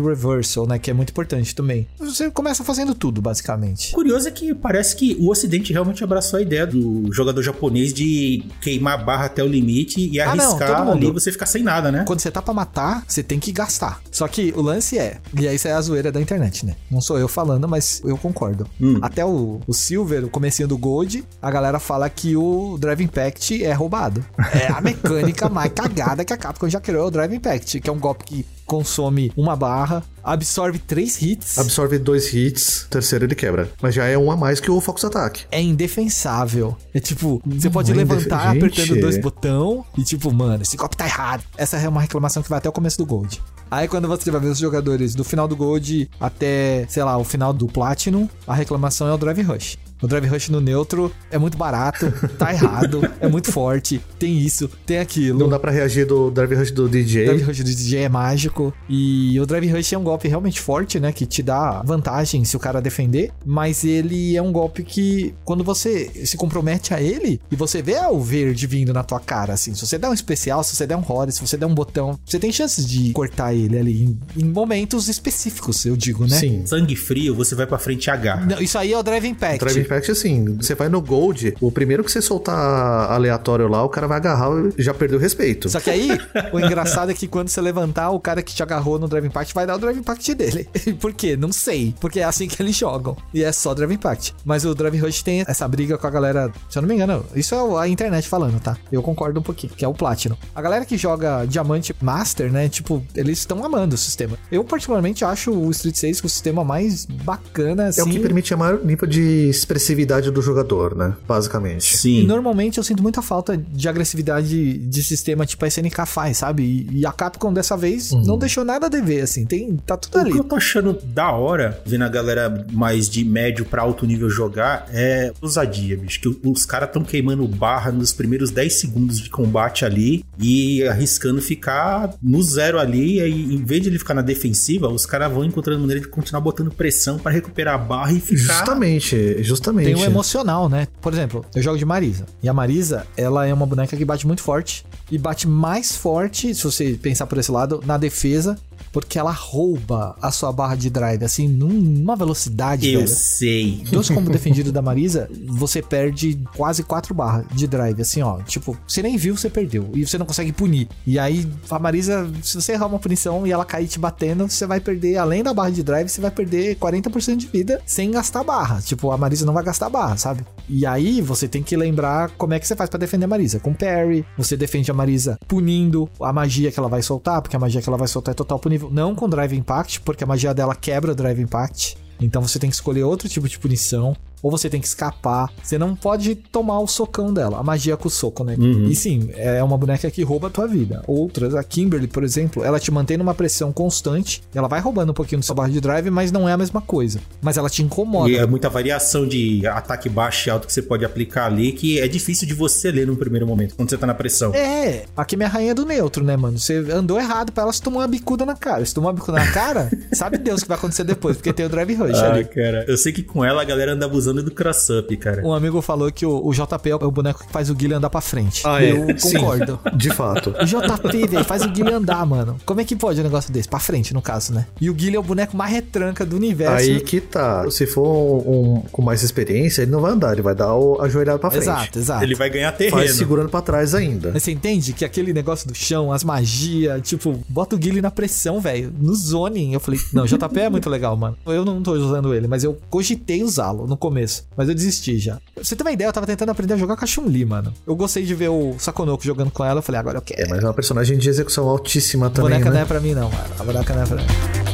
né? Que é muito importante também. Você começa fazendo tudo, basicamente. curioso é que parece que o Ocidente realmente abraçou a ideia do jogador japonês de queimar a barra até o limite e Ah, não, arriscar todo mundo. ali você ficar sem nada, né? Quando você tá pra matar, você tem que gastar. Só que o lance é, e aí isso é a zoeira da internet, né? Não sou eu falando, mas eu concordo. Hum. Até o, o Silver, o comecinho do Gold, a galera fala que o Drive Impact é roubado. É a mecânica mais cagada que a Capcom já criou, o Drive Impact, que é um golpe que consome uma barra, absorve três hits. Absorve dois hits, terceiro ele quebra. Mas já é um a mais que o Fox Attack. é indefensável. É tipo, você pode é levantar apertando Gente. dois botão e tipo, mano, esse golpe tá errado. Essa é uma reclamação que vai até o começo do Gold. Aí quando você vai ver os jogadores do final do Gold até, sei lá, o final do Platinum, a reclamação é o Drive Rush. O Drive Rush no neutro é muito barato, tá errado, é muito forte, tem isso, tem aquilo. Não dá pra reagir do Drive Rush do DJ. O Drive Rush do DJ é mágico. E o Drive Rush é um golpe realmente forte, né? Que te dá vantagem se o cara defender. Mas ele é um golpe que, quando você se compromete a ele e você vê o verde vindo na tua cara, assim, se você der um especial, se você der um Horus, se você der um botão, você tem chances de cortar ele ali em, em momentos específicos, eu digo, né? Sim. Sangue frio, você vai pra frente e agarra. Não, isso aí é o Drive Impact. Drive Impact, assim, você vai no Gold, o primeiro que você soltar aleatório lá, o cara vai agarrar e já perdeu o respeito. Só que aí, o engraçado é que quando você levantar, o cara que te agarrou no Drive Impact vai dar o Drive Impact dele. Por quê? Não sei. Porque é assim que eles jogam. E é só Drive Impact. Mas o Drive Rush tem essa briga com a galera. Se eu não me engano, isso é a internet falando, tá? Eu concordo um pouquinho, que é o Platinum. A galera que joga Diamante Master, né? Tipo, eles estão amando o sistema. Eu, particularmente, acho o Street 6 o sistema mais bacana, assim. É o que permite a maior nível de expressividade do jogador, né? Basicamente. E Sim. normalmente eu sinto muita falta de agressividade de sistema tipo a SNK faz, sabe? E, e a Capcom dessa vez não deixou nada a dever, assim. Tem, tá tudo O que ali. eu tô achando da hora, vendo a galera mais de médio pra alto nível jogar, é ousadia, bicho. Que os caras tão queimando barra nos primeiros 10 segundos de combate ali e arriscando ficar no zero ali. E aí, em vez de ele ficar na defensiva, os caras vão encontrando maneira de continuar botando pressão pra recuperar a barra e ficar. Justamente, justamente. Tem um emocional, né? Por exemplo, eu jogo de Marisa. E a Marisa, ela é uma boneca que bate muito forte. E bate mais forte, se você pensar por esse lado, na defesa. Porque ela rouba a sua barra de drive, assim, numa velocidade, Eu velho. sei. Dois combos defendidos da Marisa, você perde quase quatro barras de drive, assim, ó. Tipo, você nem viu, você perdeu. E você não consegue punir. E aí, a Marisa, se você errar uma punição e ela cair te batendo, você vai perder, além da barra de drive, você vai perder 40% de vida sem gastar barra. Tipo, a Marisa não vai gastar barra, sabe? E aí, você tem que lembrar como é que você faz pra defender a Marisa. Com parry, você defende a Marisa punindo a magia que ela vai soltar, porque a magia que ela vai soltar é total Não com Drive Impact, porque a magia dela quebra o Drive Impact. Então você tem que escolher outro tipo de punição. Ou você tem que escapar. Você não pode tomar o socão dela. A magia com o soco, né? E sim, é uma boneca que rouba a tua vida. Outras, a Kimberly, por exemplo, ela te mantém numa pressão constante. Ela vai roubando um pouquinho do seu barra de drive, mas não é a mesma coisa. Mas ela te incomoda. E é muita variação de ataque baixo e alto que você pode aplicar ali, que é difícil de você ler no primeiro momento, quando você tá na pressão. É, aqui é minha rainha do neutro, né, mano? Você andou errado pra ela, você tomou uma bicuda na cara. Se tomou uma bicuda na cara, sabe Deus o que vai acontecer depois, porque tem o drive rush Ah, ali. cara. Eu sei que com ela a galera anda abusando do cross-up, cara. Um amigo falou que o, o JP é o boneco que faz o Guilherme andar pra frente. Ah, é? Eu Sim. concordo. De fato. O JP, velho, faz o Guilherme andar, mano. Como é que pode um negócio desse? Pra frente, no caso, né? E o Guilherme é o boneco mais retranca do universo. Aí que tá. Se for um, um com mais experiência, ele não vai andar, ele vai dar o ajoelhado pra frente. Exato, exato. Ele vai ganhar terreno. Faz segurando pra trás ainda. Mas Você entende que aquele negócio do chão, as magias, tipo, bota o Guile na pressão, velho, no zoning. Eu falei, não, JP é muito legal, mano. Eu não tô usando ele, mas eu cogitei usá-lo no começo. Mas eu desisti já. Pra você ter uma ideia, eu tava tentando aprender a jogar com a Chun-Li, mano. Eu gostei de ver o Sakonoko jogando com ela, eu falei, agora eu quero. É, mas é uma personagem de execução altíssima a também, boneca né? não é pra mim, não, mano. A boneca não é pra mim.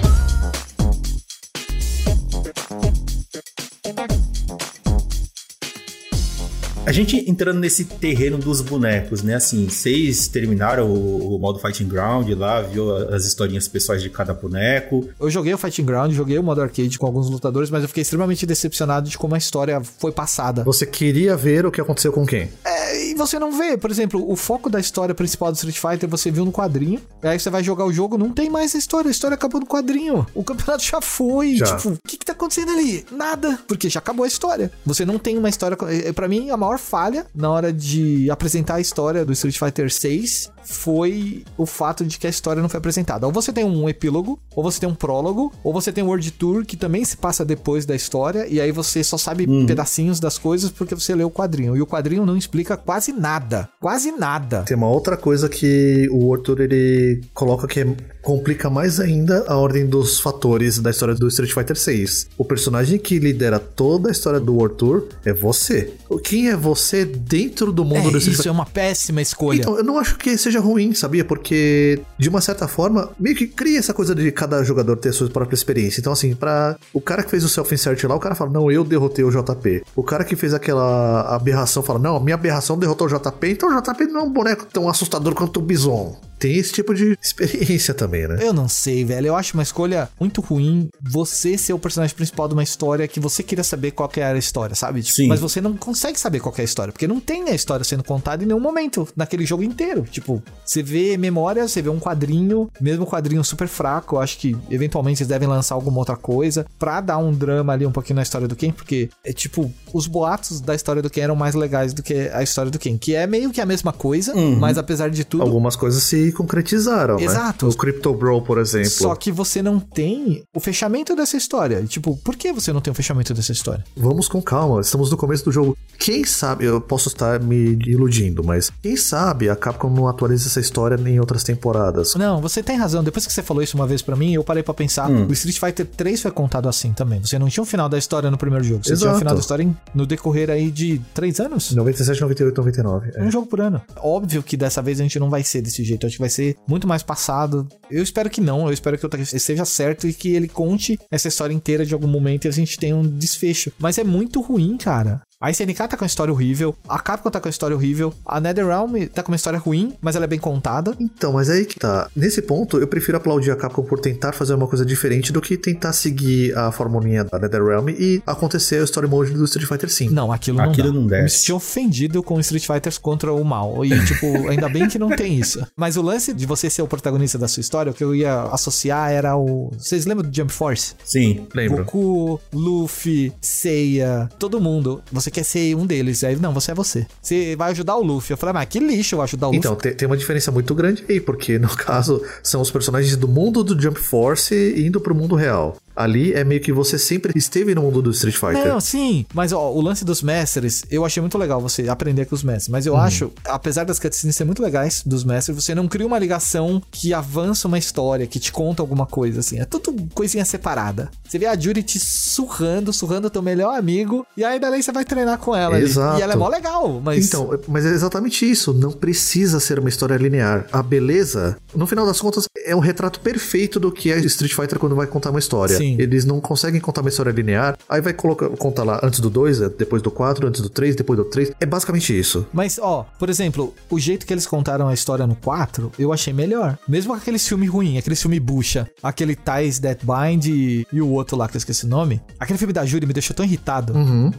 A gente entrando nesse terreno dos bonecos, né? Assim, vocês terminaram o, o modo Fighting Ground lá, viu as historinhas pessoais de cada boneco. Eu joguei o Fighting Ground, joguei o modo arcade com alguns lutadores, mas eu fiquei extremamente decepcionado de como a história foi passada. Você queria ver o que aconteceu com quem? É, e você não vê, por exemplo, o foco da história principal do Street Fighter você viu no quadrinho. Aí você vai jogar o jogo, não tem mais a história. A história acabou no quadrinho. O campeonato já foi. Já. Tipo, o que, que tá acontecendo ali? Nada. Porque já acabou a história. Você não tem uma história. é, Pra mim, a maior falha na hora de apresentar a história do Street Fighter 6 foi o fato de que a história não foi apresentada. Ou você tem um epílogo, ou você tem um prólogo, ou você tem um World Tour que também se passa depois da história, e aí você só sabe pedacinhos das coisas porque você leu o quadrinho. E o quadrinho não explica quase nada. Quase nada. Tem uma outra coisa que o Arthur ele coloca que é- complica mais ainda a ordem dos fatores da história do Street Fighter 6. O personagem que lidera toda a história do Arthur é você. Quem é você dentro do mundo É, do Street isso é uma péssima escolha. Então, eu não acho que seja ruim, sabia? Porque, de uma certa forma, meio que cria essa coisa de cada jogador ter a sua própria experiência. Então, assim, pra o cara que fez o self-insert lá, o cara fala, não, eu derrotei o JP. O cara que fez aquela aberração fala, não, a minha aberração derrotou o JP, então o JP não é um boneco tão assustador quanto o Bison. Tem esse tipo de experiência também, né? Eu não sei, velho. Eu acho uma escolha muito ruim você ser o personagem principal de uma história que você queria saber qual que era a história, sabe? Tipo, Sim. Mas você não consegue saber qual que é a história, porque não tem a história sendo contada em nenhum momento naquele jogo inteiro. Tipo, você vê memória, você vê um quadrinho, mesmo quadrinho super fraco. Eu acho que eventualmente eles devem lançar alguma outra coisa pra dar um drama ali um pouquinho na história do Ken, porque é tipo, os boatos da história do Ken eram mais legais do que a história do Ken, que é meio que a mesma coisa, mas apesar de tudo. Algumas coisas se concretizaram, Exato. né? O Crypto Bro, por exemplo. Só que você não tem o fechamento dessa história. Tipo, por que você não tem o fechamento dessa história? Vamos com calma, estamos no começo do jogo. Quem sabe, eu posso estar me iludindo, mas quem sabe a Capcom não atualiza essa história em outras temporadas. Não, você tem razão. Depois que você falou isso uma vez pra mim, eu parei pra pensar. O Street Fighter 3 foi contado assim também. Você não tinha o final da história no primeiro jogo. Você tinha o Exato. final da história no decorrer aí de três anos. 97, 98, 99. é. Um jogo por ano. Óbvio que dessa vez a gente não vai ser desse jeito. Eu vai ser muito mais passado. Eu espero que não. Eu espero que Takeshi seja certo e que ele conte essa história inteira de algum momento e a gente tenha um desfecho. Mas é muito ruim, cara. A SNK tá com uma história horrível, a Capcom tá com uma história horrível, a NetherRealm tá com uma história ruim, mas ela é bem contada. Então, mas aí que tá. Nesse ponto, eu prefiro aplaudir a Capcom por tentar fazer uma coisa diferente do que tentar seguir a formulinha da NetherRealm e acontecer a story mode do Street Fighter V. Não, aquilo não Aquilo dá. não Eu me desce. senti ofendido com Street Fighters contra o mal. E, tipo, ainda bem que não tem isso. Mas o lance de você ser o protagonista da sua história, o que eu ia associar era o... Vocês lembram do Jump Force? Sim. Lembro. Goku, Luffy, Seiya, todo mundo. Você quer ser um deles. Aí, não, você é você. Você vai ajudar o Luffy. Eu falei, mas que lixo eu ajudar o Então, Luffy. te- tem uma diferença muito grande aí, porque no caso são os personagens do mundo do Jump Force indo pro mundo real. Ali é meio que você sempre esteve no mundo do Street Fighter. Não, sim, mas ó, o lance dos mestres, eu achei muito legal você aprender com os mestres. Mas eu Uhum. acho, apesar das cutscenes serem muito legais dos mestres, você não cria uma ligação que avança uma história, que te conta alguma coisa, assim. É tudo coisinha separada. Você vê a Judy te surrando, surrando teu melhor amigo, e aí dali você vai treinar com ela. ali. Exato. E ela é mó legal, mas. Então, mas é exatamente isso. Não precisa ser uma história linear. A beleza, no final das contas, é um retrato perfeito do que é Street Fighter quando vai contar uma história. Sim. Eles não conseguem contar uma história linear. Aí vai colocar, contar lá antes do 2, depois do 4, antes do 3, depois do 3. É basicamente isso. Mas, ó, por exemplo, o jeito que eles contaram a história no 4, eu achei melhor. Mesmo com aqueles filmes ruins, aquele filme bucha, aquele Ties That Bind e, e o outro lá que eu esqueci o nome. Aquele filme da Júlia me deixou tão irritado.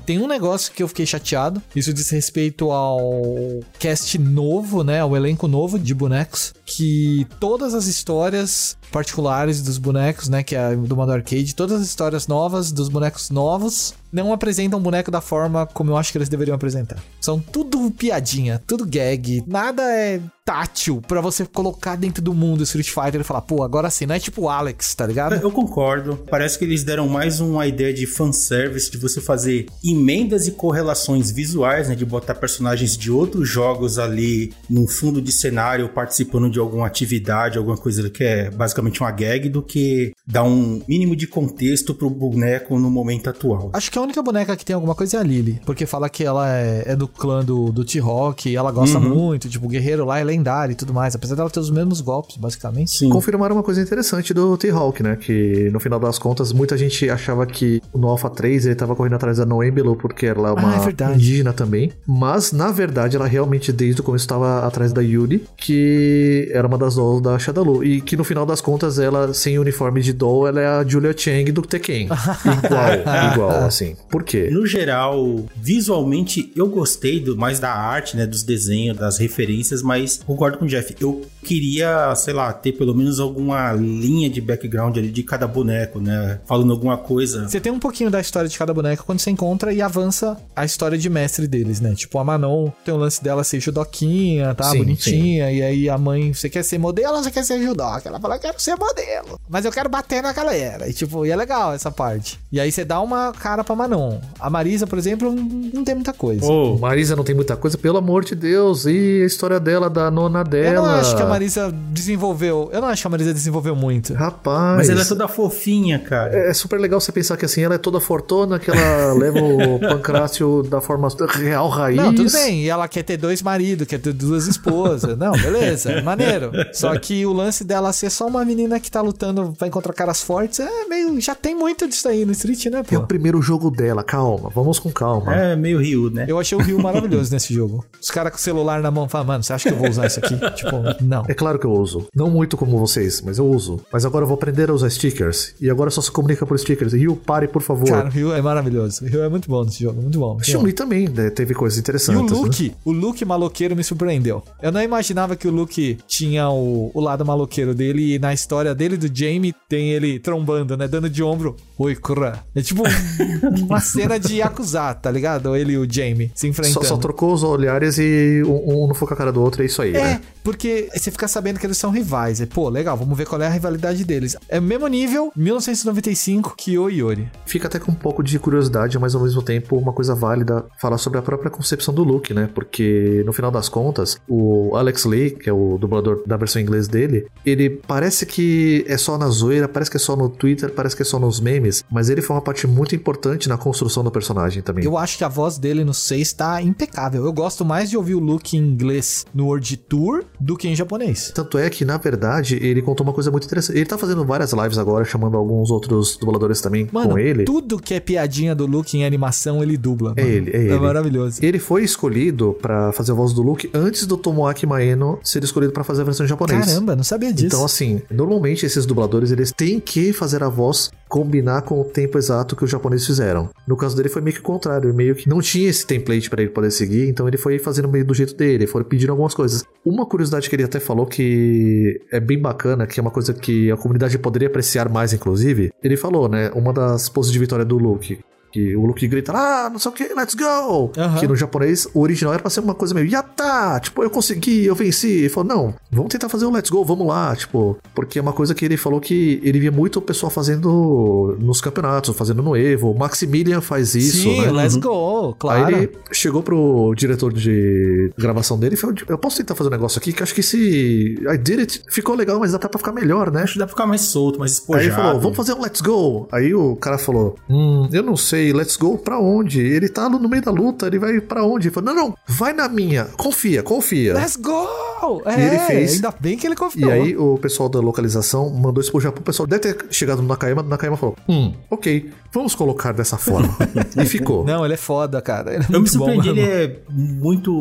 Tem um negócio que eu fiquei chateado. Isso diz respeito ao cast novo, né? Ao elenco novo de bonecos. Que todas as histórias particulares dos bonecos, né? Que é do modo arcade, todas as histórias novas dos bonecos novos não apresentam o boneco da forma como eu acho que eles deveriam apresentar. São tudo piadinha, tudo gag, nada é tátil pra você colocar dentro do mundo Street Fighter e falar, pô, agora sim, não é tipo o Alex, tá ligado? Eu concordo. Parece que eles deram mais uma ideia de fanservice, de você fazer emendas e correlações visuais, né? De botar personagens de outros jogos ali no fundo de cenário, participando de alguma atividade, alguma coisa que é basicamente uma gag, do que dar um mínimo de contexto pro boneco no momento atual. Acho que a única boneca que tem alguma coisa é a Lily, porque fala que ela é, é do clã do, do T-Rock e ela gosta muito, tipo, o guerreiro lá é lendário e tudo mais, apesar dela ter os mesmos golpes, basicamente. Sim. Confirmaram uma coisa interessante do T-Hawk, né? Que no final das contas, muita gente achava que no Alpha 3 ele tava correndo atrás da Noembelo porque ela é uma Ah, é indígena também. Mas, na verdade, ela realmente desde o começo estava atrás da Yuri, que era uma das dolls da Shadaloo. E que no final das contas, ela, sem uniforme de doll, ela é a Julia Chang do Tekken. igual, igual, assim. Por quê? No geral, visualmente eu gostei do, mais da arte, né, dos desenhos, das referências, mas concordo com o Jeff. Eu queria, sei lá, ter pelo menos alguma linha de background ali de cada boneco, né, falando alguma coisa. Você tem um pouquinho da história de cada boneco quando você encontra e avança a história de mestre deles, né? Tipo, a Manon tem o lance dela ser judoquinha, tá? Sim, Bonitinha. E aí a mãe, você quer ser modelo ou você quer ser judoca? Ela fala, eu quero ser modelo. Mas eu quero bater na galera. E tipo, e é legal essa parte. E aí você dá uma cara pra Manon. A Marisa, por exemplo, não não tem muita coisa. Oh, Marisa não tem muita coisa, pelo amor de Deus. E a história dela, da nona dela. Eu não acho que a Marisa desenvolveu. Eu não acho que a Marisa desenvolveu muito. Rapaz. mas ela é toda fofinha, cara. É super legal você pensar que assim, ela é toda fortuna, que ela leva o pancrácio da forma real raiz. Não, tudo bem. E ela quer ter dois maridos, quer ter duas esposas. Não, beleza, maneiro. Só que o lance dela ser só uma menina que tá lutando, vai encontrar caras fortes, é meio. Já tem muito disso aí no Street, né, É pô? o primeiro jogo dela, calma, vamos com calma. É meio Ryu, né? Eu achei o Ryu maravilhoso nesse jogo. Os caras com o celular na mão falam, mano, você acha que eu vou usar isso aqui? tipo, não. É claro que eu uso. Não muito como vocês, mas eu uso. Mas agora eu vou aprender a usar stickers. E agora só se comunica por stickers. Ryu, pare, por favor. Cara, o Ryu é maravilhoso. O Ryu é muito bom nesse jogo, muito bom. Chun-Li também né, teve coisas E interessantes. o né? Luke, o Luke maloqueiro me surpreendeu. Eu não imaginava que o Luke tinha o, o lado maloqueiro dele e na história dele e do Jamie tem ele trombando, né? Dando de ombro. Oi, Kura. É tipo uma cena de Yakuza, tá ligado? Ele e o Jamie se Só, enfrentando. só trocou os olhares e um, um não foi com a cara do outro, é isso aí, É, né? porque você fica sabendo que eles são rivais. É, pô, legal, vamos ver qual é a rivalidade deles. É o mesmo nível, 1995, Kyo e Yori. Fica até com um pouco de curiosidade, mas ao mesmo tempo uma coisa válida falar sobre a própria concepção do Luke, né? Porque no final das contas, o Alex Lee, que é o dublador da versão em inglês dele, ele parece que é só na zoeira, parece que é só no Twitter, parece que é só nos memes, mas ele foi uma parte muito importante na construção do personagem também. Eu acho que a voz dele no 6 tá impecável. Eu gosto mais de ouvir o Luke em inglês no World Tour do que em japonês. Tanto é que, na verdade, ele contou uma coisa muito interessante. Ele tá fazendo várias lives agora, chamando alguns outros dubladores também Mano, com ele. tudo que é piadinha do Luke em animação, ele dubla. É mano. ele, é ele. É maravilhoso. Ele foi escolhido pra fazer a voz do Luke antes do Tomoaki Maeno ser escolhido pra fazer a versão em japonês. Caramba, não sabia disso. Então, assim, normalmente esses dubladores eles têm que fazer a voz combinar com o tempo exato que os japoneses fizeram. No caso dele foi meio que o contrário, meio que não tinha esse template pra ele poder seguir, então ele foi fazendo meio do jeito dele, foram pedindo algumas coisas. Uma curiosidade que ele até falou que é bem bacana, que é uma coisa que a comunidade poderia apreciar mais, inclusive, ele falou, né, uma das poses de vitória do Luke. Que o Luke grita, ah, não sei o que, let's go! Aham. Que no japonês, o original era pra ser uma coisa meio, yata! Tipo, eu consegui, eu venci. Ele falou, não, vamos tentar fazer o let's go, vamos lá, tipo, porque é uma coisa que ele falou que ele via muito o pessoal fazendo nos campeonatos, fazendo no Evo. O Maximilian faz isso, Sim, né? let's go, claro. Aí ele chegou pro diretor de gravação dele e falou: Eu posso tentar fazer um negócio aqui que acho que se I did it ficou legal, mas dá pra ficar melhor, né? Acho que dá pra ficar mais solto, mais Aí espojado. ele falou, vamos fazer um let's go. Aí o cara falou, hum, eu não sei, let's go pra onde? Ele tá no meio da luta, ele vai pra onde? Ele falou, não, não, vai na minha, confia, confia. Let's go! É, E ele fez. Ainda bem que ele confiou. E aí o pessoal da localização mandou isso pro Japão. O pessoal deve ter chegado no Nakayama, o Nakayama falou, hum, ok, vamos colocar dessa forma. e ficou. Não, ele é foda, cara. Ele é Eu me surpreendi, ele é muito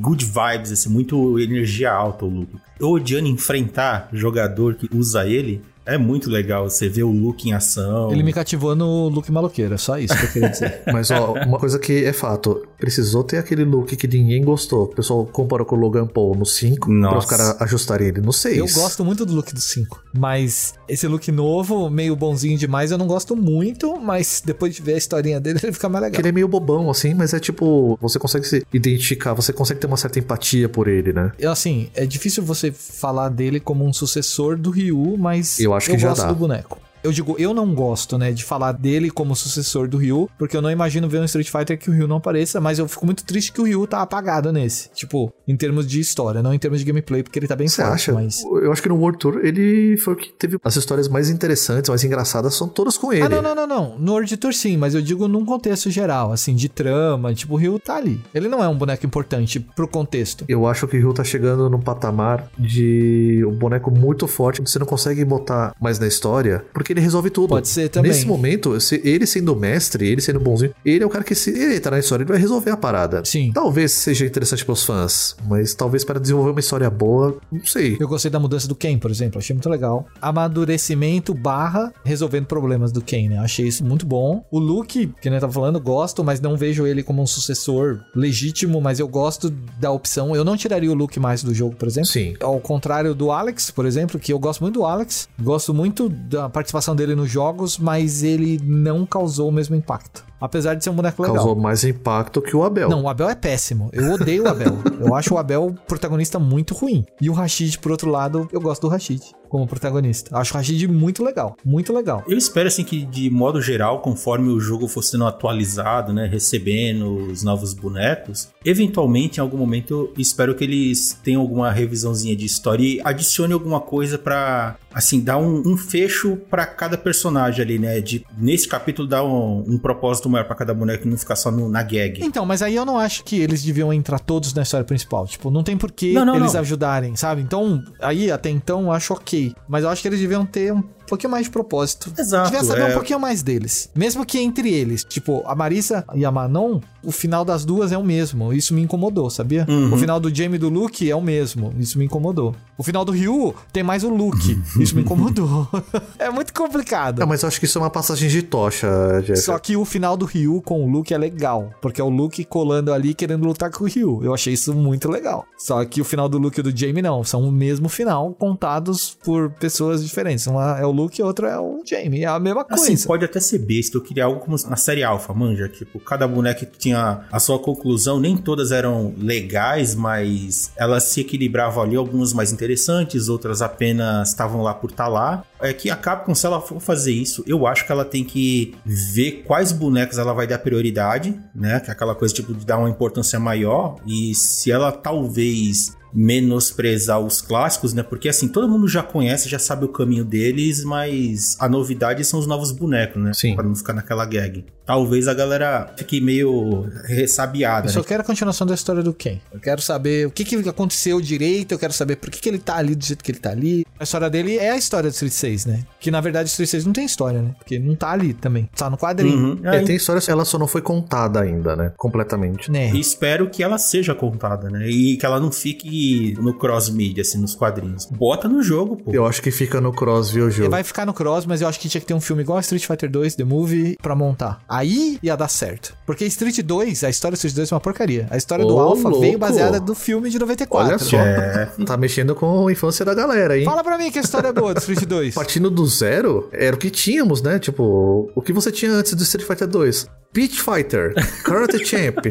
good vibes, assim, muito energia alta, o Luke. Eu odiando enfrentar jogador que usa ele, é muito legal. Você vê o Luke em ação. Ele me cativou no look maloqueiro, é só isso que eu queria dizer. Mas ó, uma coisa que é fato, precisou ter aquele look que ninguém gostou. O pessoal comparou com o Logan Paul no 5, pra Nossa. os caras ajustarem ele no 6. Eu gosto muito do look do 5, mas esse look novo, meio bonzinho demais, eu não gosto muito, mas depois de ver a historinha dele, ele fica mais legal. Ele é meio bobão, assim, mas é tipo, você consegue se identificar, você consegue ter uma certa empatia por ele, né? Eu, assim, é difícil você falar dele como um sucessor do Ryu, mas Eu acho que já gosto dá. do boneco. Eu digo, eu não gosto, né, de falar dele como sucessor do Ryu, porque eu não imagino ver um Street Fighter que o Ryu não apareça, mas eu fico muito triste que o Ryu tá apagado nesse. Tipo, em termos de história, não em termos de gameplay, porque ele tá bem Você forte, acha? mas... Eu acho que no World Tour ele foi o que teve as histórias mais interessantes, mais engraçadas, são todas com ele. Ah, não, não, não, não. No World Tour sim, mas eu digo num contexto geral, assim, de trama, tipo, o Ryu tá ali. Ele não é um boneco importante pro contexto. Eu acho que o Ryu tá chegando num patamar de um boneco muito forte, que você não consegue botar mais na história, porque ele resolve tudo. Pode ser também. Nesse momento, se ele sendo mestre, ele sendo bonzinho, ele é o cara que se ele tá na história, ele vai resolver a parada. Sim. Talvez seja interessante pros fãs, mas talvez para desenvolver uma história boa, não sei. Eu gostei da mudança do Ken, por exemplo, achei muito legal. Amadurecimento barra resolvendo problemas do Ken, né? Achei isso muito bom. O Luke, que nem eu tava falando, gosto, mas não vejo ele como um sucessor legítimo, mas eu gosto da opção. Eu não tiraria o Luke mais do jogo, por exemplo. Sim. Ao contrário do Alex, por exemplo, que eu gosto muito do Alex, gosto muito da participação dele nos jogos, mas ele não causou o mesmo impacto. Apesar de ser um boneco legal. Causou mais impacto que o Abel. Não, o Abel é péssimo. Eu odeio o Abel. eu acho o Abel protagonista muito ruim. E o Rashid, por outro lado, eu gosto do Rashid como protagonista. Acho o Rashid muito legal. Muito legal. Eu espero assim que de modo geral, conforme o jogo for sendo atualizado, né, recebendo os novos bonecos, eventualmente em algum momento eu espero que eles tenham alguma revisãozinha de história e adicione alguma coisa pra assim dar um, um fecho pra cada personagem ali, né? De nesse capítulo dar um, um propósito maior pra cada boneco e não ficar só no- na gag. Então, mas aí eu não acho que eles deviam entrar todos na história principal. Tipo, não tem por que Não, não, eles não. ajudarem, sabe? Então, aí até então eu acho ok. Mas eu acho que eles deviam ter um um pouquinho mais de propósito. Exato, Devia saber é. um pouquinho mais deles. Mesmo que entre eles. Tipo, a Marissa e a Manon, o final das duas é o mesmo. Isso me incomodou, sabia? Uhum. O final do Jamie e do Luke é o mesmo. Isso me incomodou. O final do Ryu tem mais o Luke. Isso me incomodou. é muito complicado. Ah, mas eu acho que isso é uma passagem de tocha, Jeff. Só que o final do Ryu com o Luke é legal. Porque é o Luke colando ali querendo lutar com o Ryu. Eu achei isso muito legal. Só que o final do Luke e do Jamie não. São o mesmo final, contados por pessoas diferentes. Uma é o Luke e outra é o Jamie. É a mesma coisa. Assim, pode até ser besta. Eu queria algo como na série Alpha, manja. Tipo, cada boneca tinha a sua conclusão. Nem todas eram legais, mas elas se equilibravam ali. Algumas mais interessantes, outras apenas estavam lá por estar lá. É que a Capcom, se ela for fazer isso, eu acho que ela tem que ver quais bonecos ela vai dar prioridade, né? Que é aquela coisa tipo de dar uma importância maior. E se ela talvez menosprezar os clássicos, né? Porque assim, todo mundo já conhece, já sabe o caminho deles, mas a novidade são os novos bonecos, né? Sim. Pra não ficar naquela gag. Talvez a galera fique meio ressabiada, Eu só né? quero a continuação da história do Ken. Eu quero saber o que, que aconteceu direito, eu quero saber por que, que ele tá ali do jeito que ele tá ali. A história dele é a história do Street 6, né? Que na verdade o Street 6 não tem história, né? Porque não tá ali também. Tá no quadrinho. Uhum. É, tem história, ela só não foi contada ainda, né? Completamente. Né? E espero que ela seja contada, né? E que ela não fique no cross-media, assim, nos quadrinhos. Bota no jogo, pô. Eu acho que fica no cross, viu, Gil? Vai ficar no cross, mas eu acho que tinha que ter um filme igual a Street Fighter 2, The Movie, pra montar. Aí ia dar certo. Porque Street 2, a história do Street 2 é uma porcaria. A história do Ô, Alpha veio louco. baseada do filme de 94. Olha só. É. Tá mexendo com a infância da galera, hein? Fala pra mim que a história é boa do Street 2. Partindo do zero, era o que tínhamos, né? Tipo, o que você tinha antes do Street Fighter 2? Beach Fighter, Karate Champ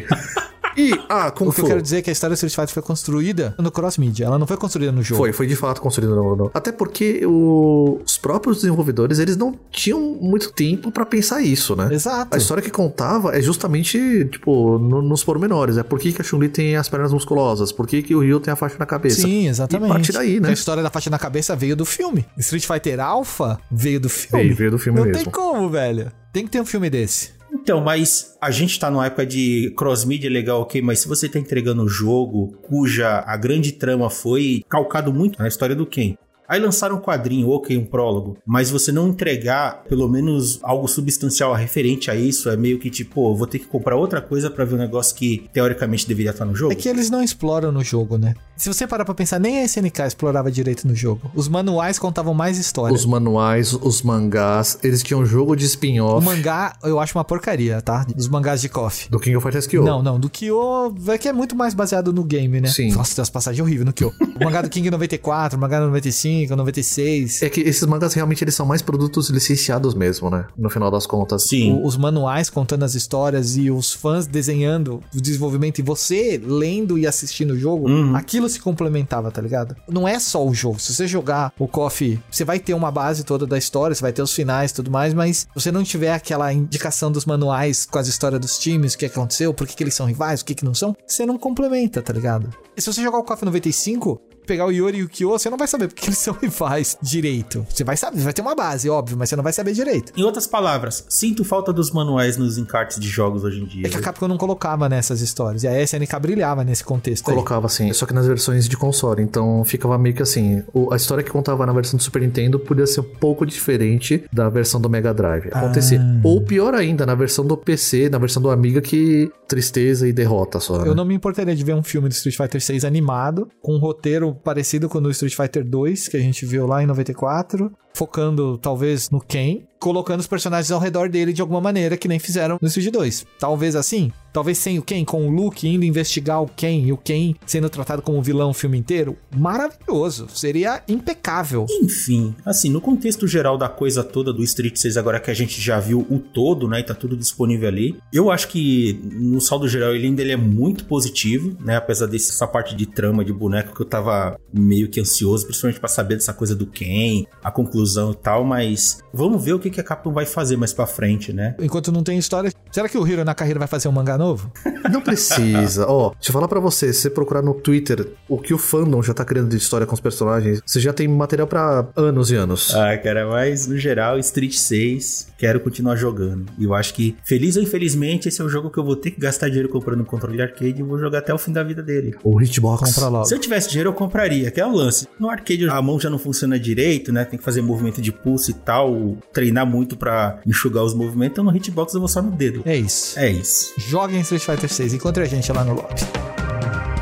e ah, Kung O que Fu. eu quero dizer é que a história do Street Fighter foi construída no cross-media. Ela não foi construída no jogo. Foi, foi de fato construído no, no- Até porque o- os próprios desenvolvedores, eles não tinham muito tempo pra pensar isso, né? Exato. A história que contava é justamente, tipo, no- nos pormenores. É por que, que a Chun-Li tem as pernas musculosas? Por que, que o Ryu tem a faixa na cabeça? Sim, exatamente. E parte daí, né? A história da faixa na cabeça veio do filme. Street Fighter Alpha veio do filme. Veio, veio do filme não mesmo. tem como, velho. Tem que ter um filme desse. Então, mas a gente tá numa época de cross-media legal, ok, mas se você tá entregando um jogo cuja a grande trama foi calcado muito na história do Ken. Aí lançaram um quadrinho, ok, um prólogo, mas você não entregar pelo menos algo substancial referente a isso, é meio que tipo, pô, eu vou ter que comprar outra coisa pra ver um negócio que teoricamente deveria estar no jogo. É que eles não exploram no jogo, né? Se você parar pra pensar, nem a SNK explorava direito no jogo. Os manuais contavam mais história. Os manuais, os mangás, eles tinham um jogo de O spin-off mangá, eu acho uma porcaria, tá? Os mangás de KOF. do King of Fighters Kyo. Não, não, do Kyo é que é muito mais baseado no game, né? Sim. Nossa, tem umas passagens horríveis no Kyo. O mangá do King 94, o mangá do 95, 96. É que esses mangás realmente eles são mais produtos licenciados mesmo, né? No final das contas. Sim. O- os manuais contando as histórias e os fãs desenhando o desenvolvimento e você lendo e assistindo o jogo, Uhum. aquilo se complementava, tá ligado? Não é só o jogo. Se você jogar o KOF, você vai ter uma base toda da história, você vai ter os finais e tudo mais, mas se você não tiver aquela indicação dos manuais com as histórias dos times, o que aconteceu, por que, que eles são rivais, o que, que não são, você não complementa, tá ligado? E se você jogar o KOF 95, pegar o Yori e o Kyo, você não vai saber porque eles são rivais direito. Você vai saber, vai ter uma base, óbvio, mas você não vai saber direito. Em outras palavras, sinto falta dos manuais nos encartes de jogos hoje em dia. É que a Capcom não colocava nessas histórias. E a SNK brilhava nesse contexto aí. Colocava assim, só que nas versões de console. Então ficava meio que assim. o- a história que contava na versão do Super Nintendo podia ser um pouco diferente da versão do Mega Drive. Acontecia. Ah. Ou pior ainda, na versão do PC, na versão do Amiga, que tristeza e derrota só. né? Eu não me importaria de ver um filme do Street Fighter 6 animado, com um roteiro parecido com o do Street Fighter 2, que a gente viu lá em 94, focando talvez no Ken, colocando os personagens ao redor dele de alguma maneira, que nem fizeram no Street 2. Talvez assim, talvez sem o Ken, com o Luke indo investigar o Ken e o Ken sendo tratado como vilão o filme inteiro. Maravilhoso, seria impecável. Enfim, assim, no contexto geral da coisa toda do Street 6, agora que a gente já viu o todo, né, e tá tudo disponível ali, eu acho que no saldo geral ele ainda ele é muito positivo, né, apesar dessa parte de trama de boneco que eu tava meio que ansioso, principalmente pra saber dessa coisa do Ken, a conclusão e tal, mas vamos ver o que que a Capcom vai fazer mais pra frente, né? Enquanto não tem história, será que o Hiro na carreira vai fazer um mangá novo? Não precisa. Ó, deixa eu falar pra você, se você procurar no Twitter o que o fandom já tá criando de história com os personagens, você já tem material pra anos e anos. Ah, cara, mas no geral, Street 6, quero continuar jogando. E eu acho que, feliz ou infelizmente, esse é o jogo que eu vou ter que gastar dinheiro comprando um controle arcade e vou jogar até o fim da vida dele. O Hitbox. Compra logo. Se eu tivesse dinheiro, eu compraria, que é o lance. No arcade a mão já não funciona direito, né? Tem que fazer movimento de pulso e tal, treinar muito para enxugar os movimentos, então no hitbox eu vou só no dedo. É isso. É isso. Joguem Street Fighter 6. Encontre a gente lá no lobby.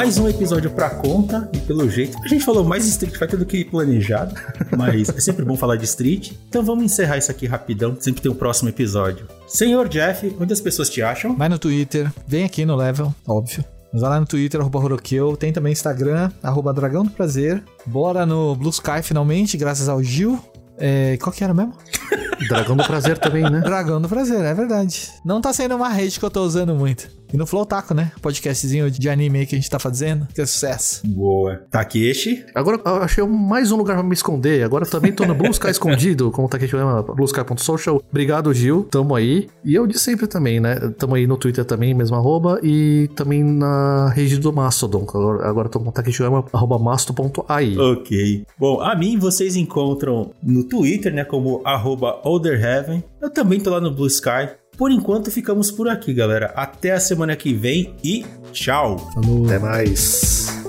Mais um episódio pra conta e pelo jeito a gente falou mais de Street Fighter do que planejado, mas é sempre bom falar de Street. Então vamos encerrar isso aqui rapidão, sempre tem um próximo episódio. Senhor Jeff, onde as pessoas te acham? Vai no Twitter, vem aqui no Level, óbvio. Mas vai lá no Twitter, arroba Horokill. Tem também Instagram, arroba Dragão do Prazer. Bora no Blue Sky finalmente, graças ao Gil. É, qual que era mesmo? Dragão do Prazer também, né? Dragão do Prazer, é verdade. Não tá sendo uma rede que eu tô usando muito. E no Flow Taco, né? Podcastzinho de anime aí que a gente tá fazendo. Que é sucesso. Boa. Takeshi. Agora eu achei mais um lugar pra me esconder. Agora também tô no Blue Sky escondido, como o Takeshi chama, bluesky.social. Obrigado, Gil. Tamo aí. E eu de sempre também, né? Tamo aí no Twitter também, mesmo arroba. E também na rede do Mastodon. Agora, agora tô com o Takeshi arroba masto.ai. Ok. Bom, a mim vocês encontram no Twitter, né? Como arroba Olderheaven. Eu também tô lá no Blue Sky. Por enquanto, ficamos por aqui, galera. Até a semana que vem e tchau. Falou. Até mais.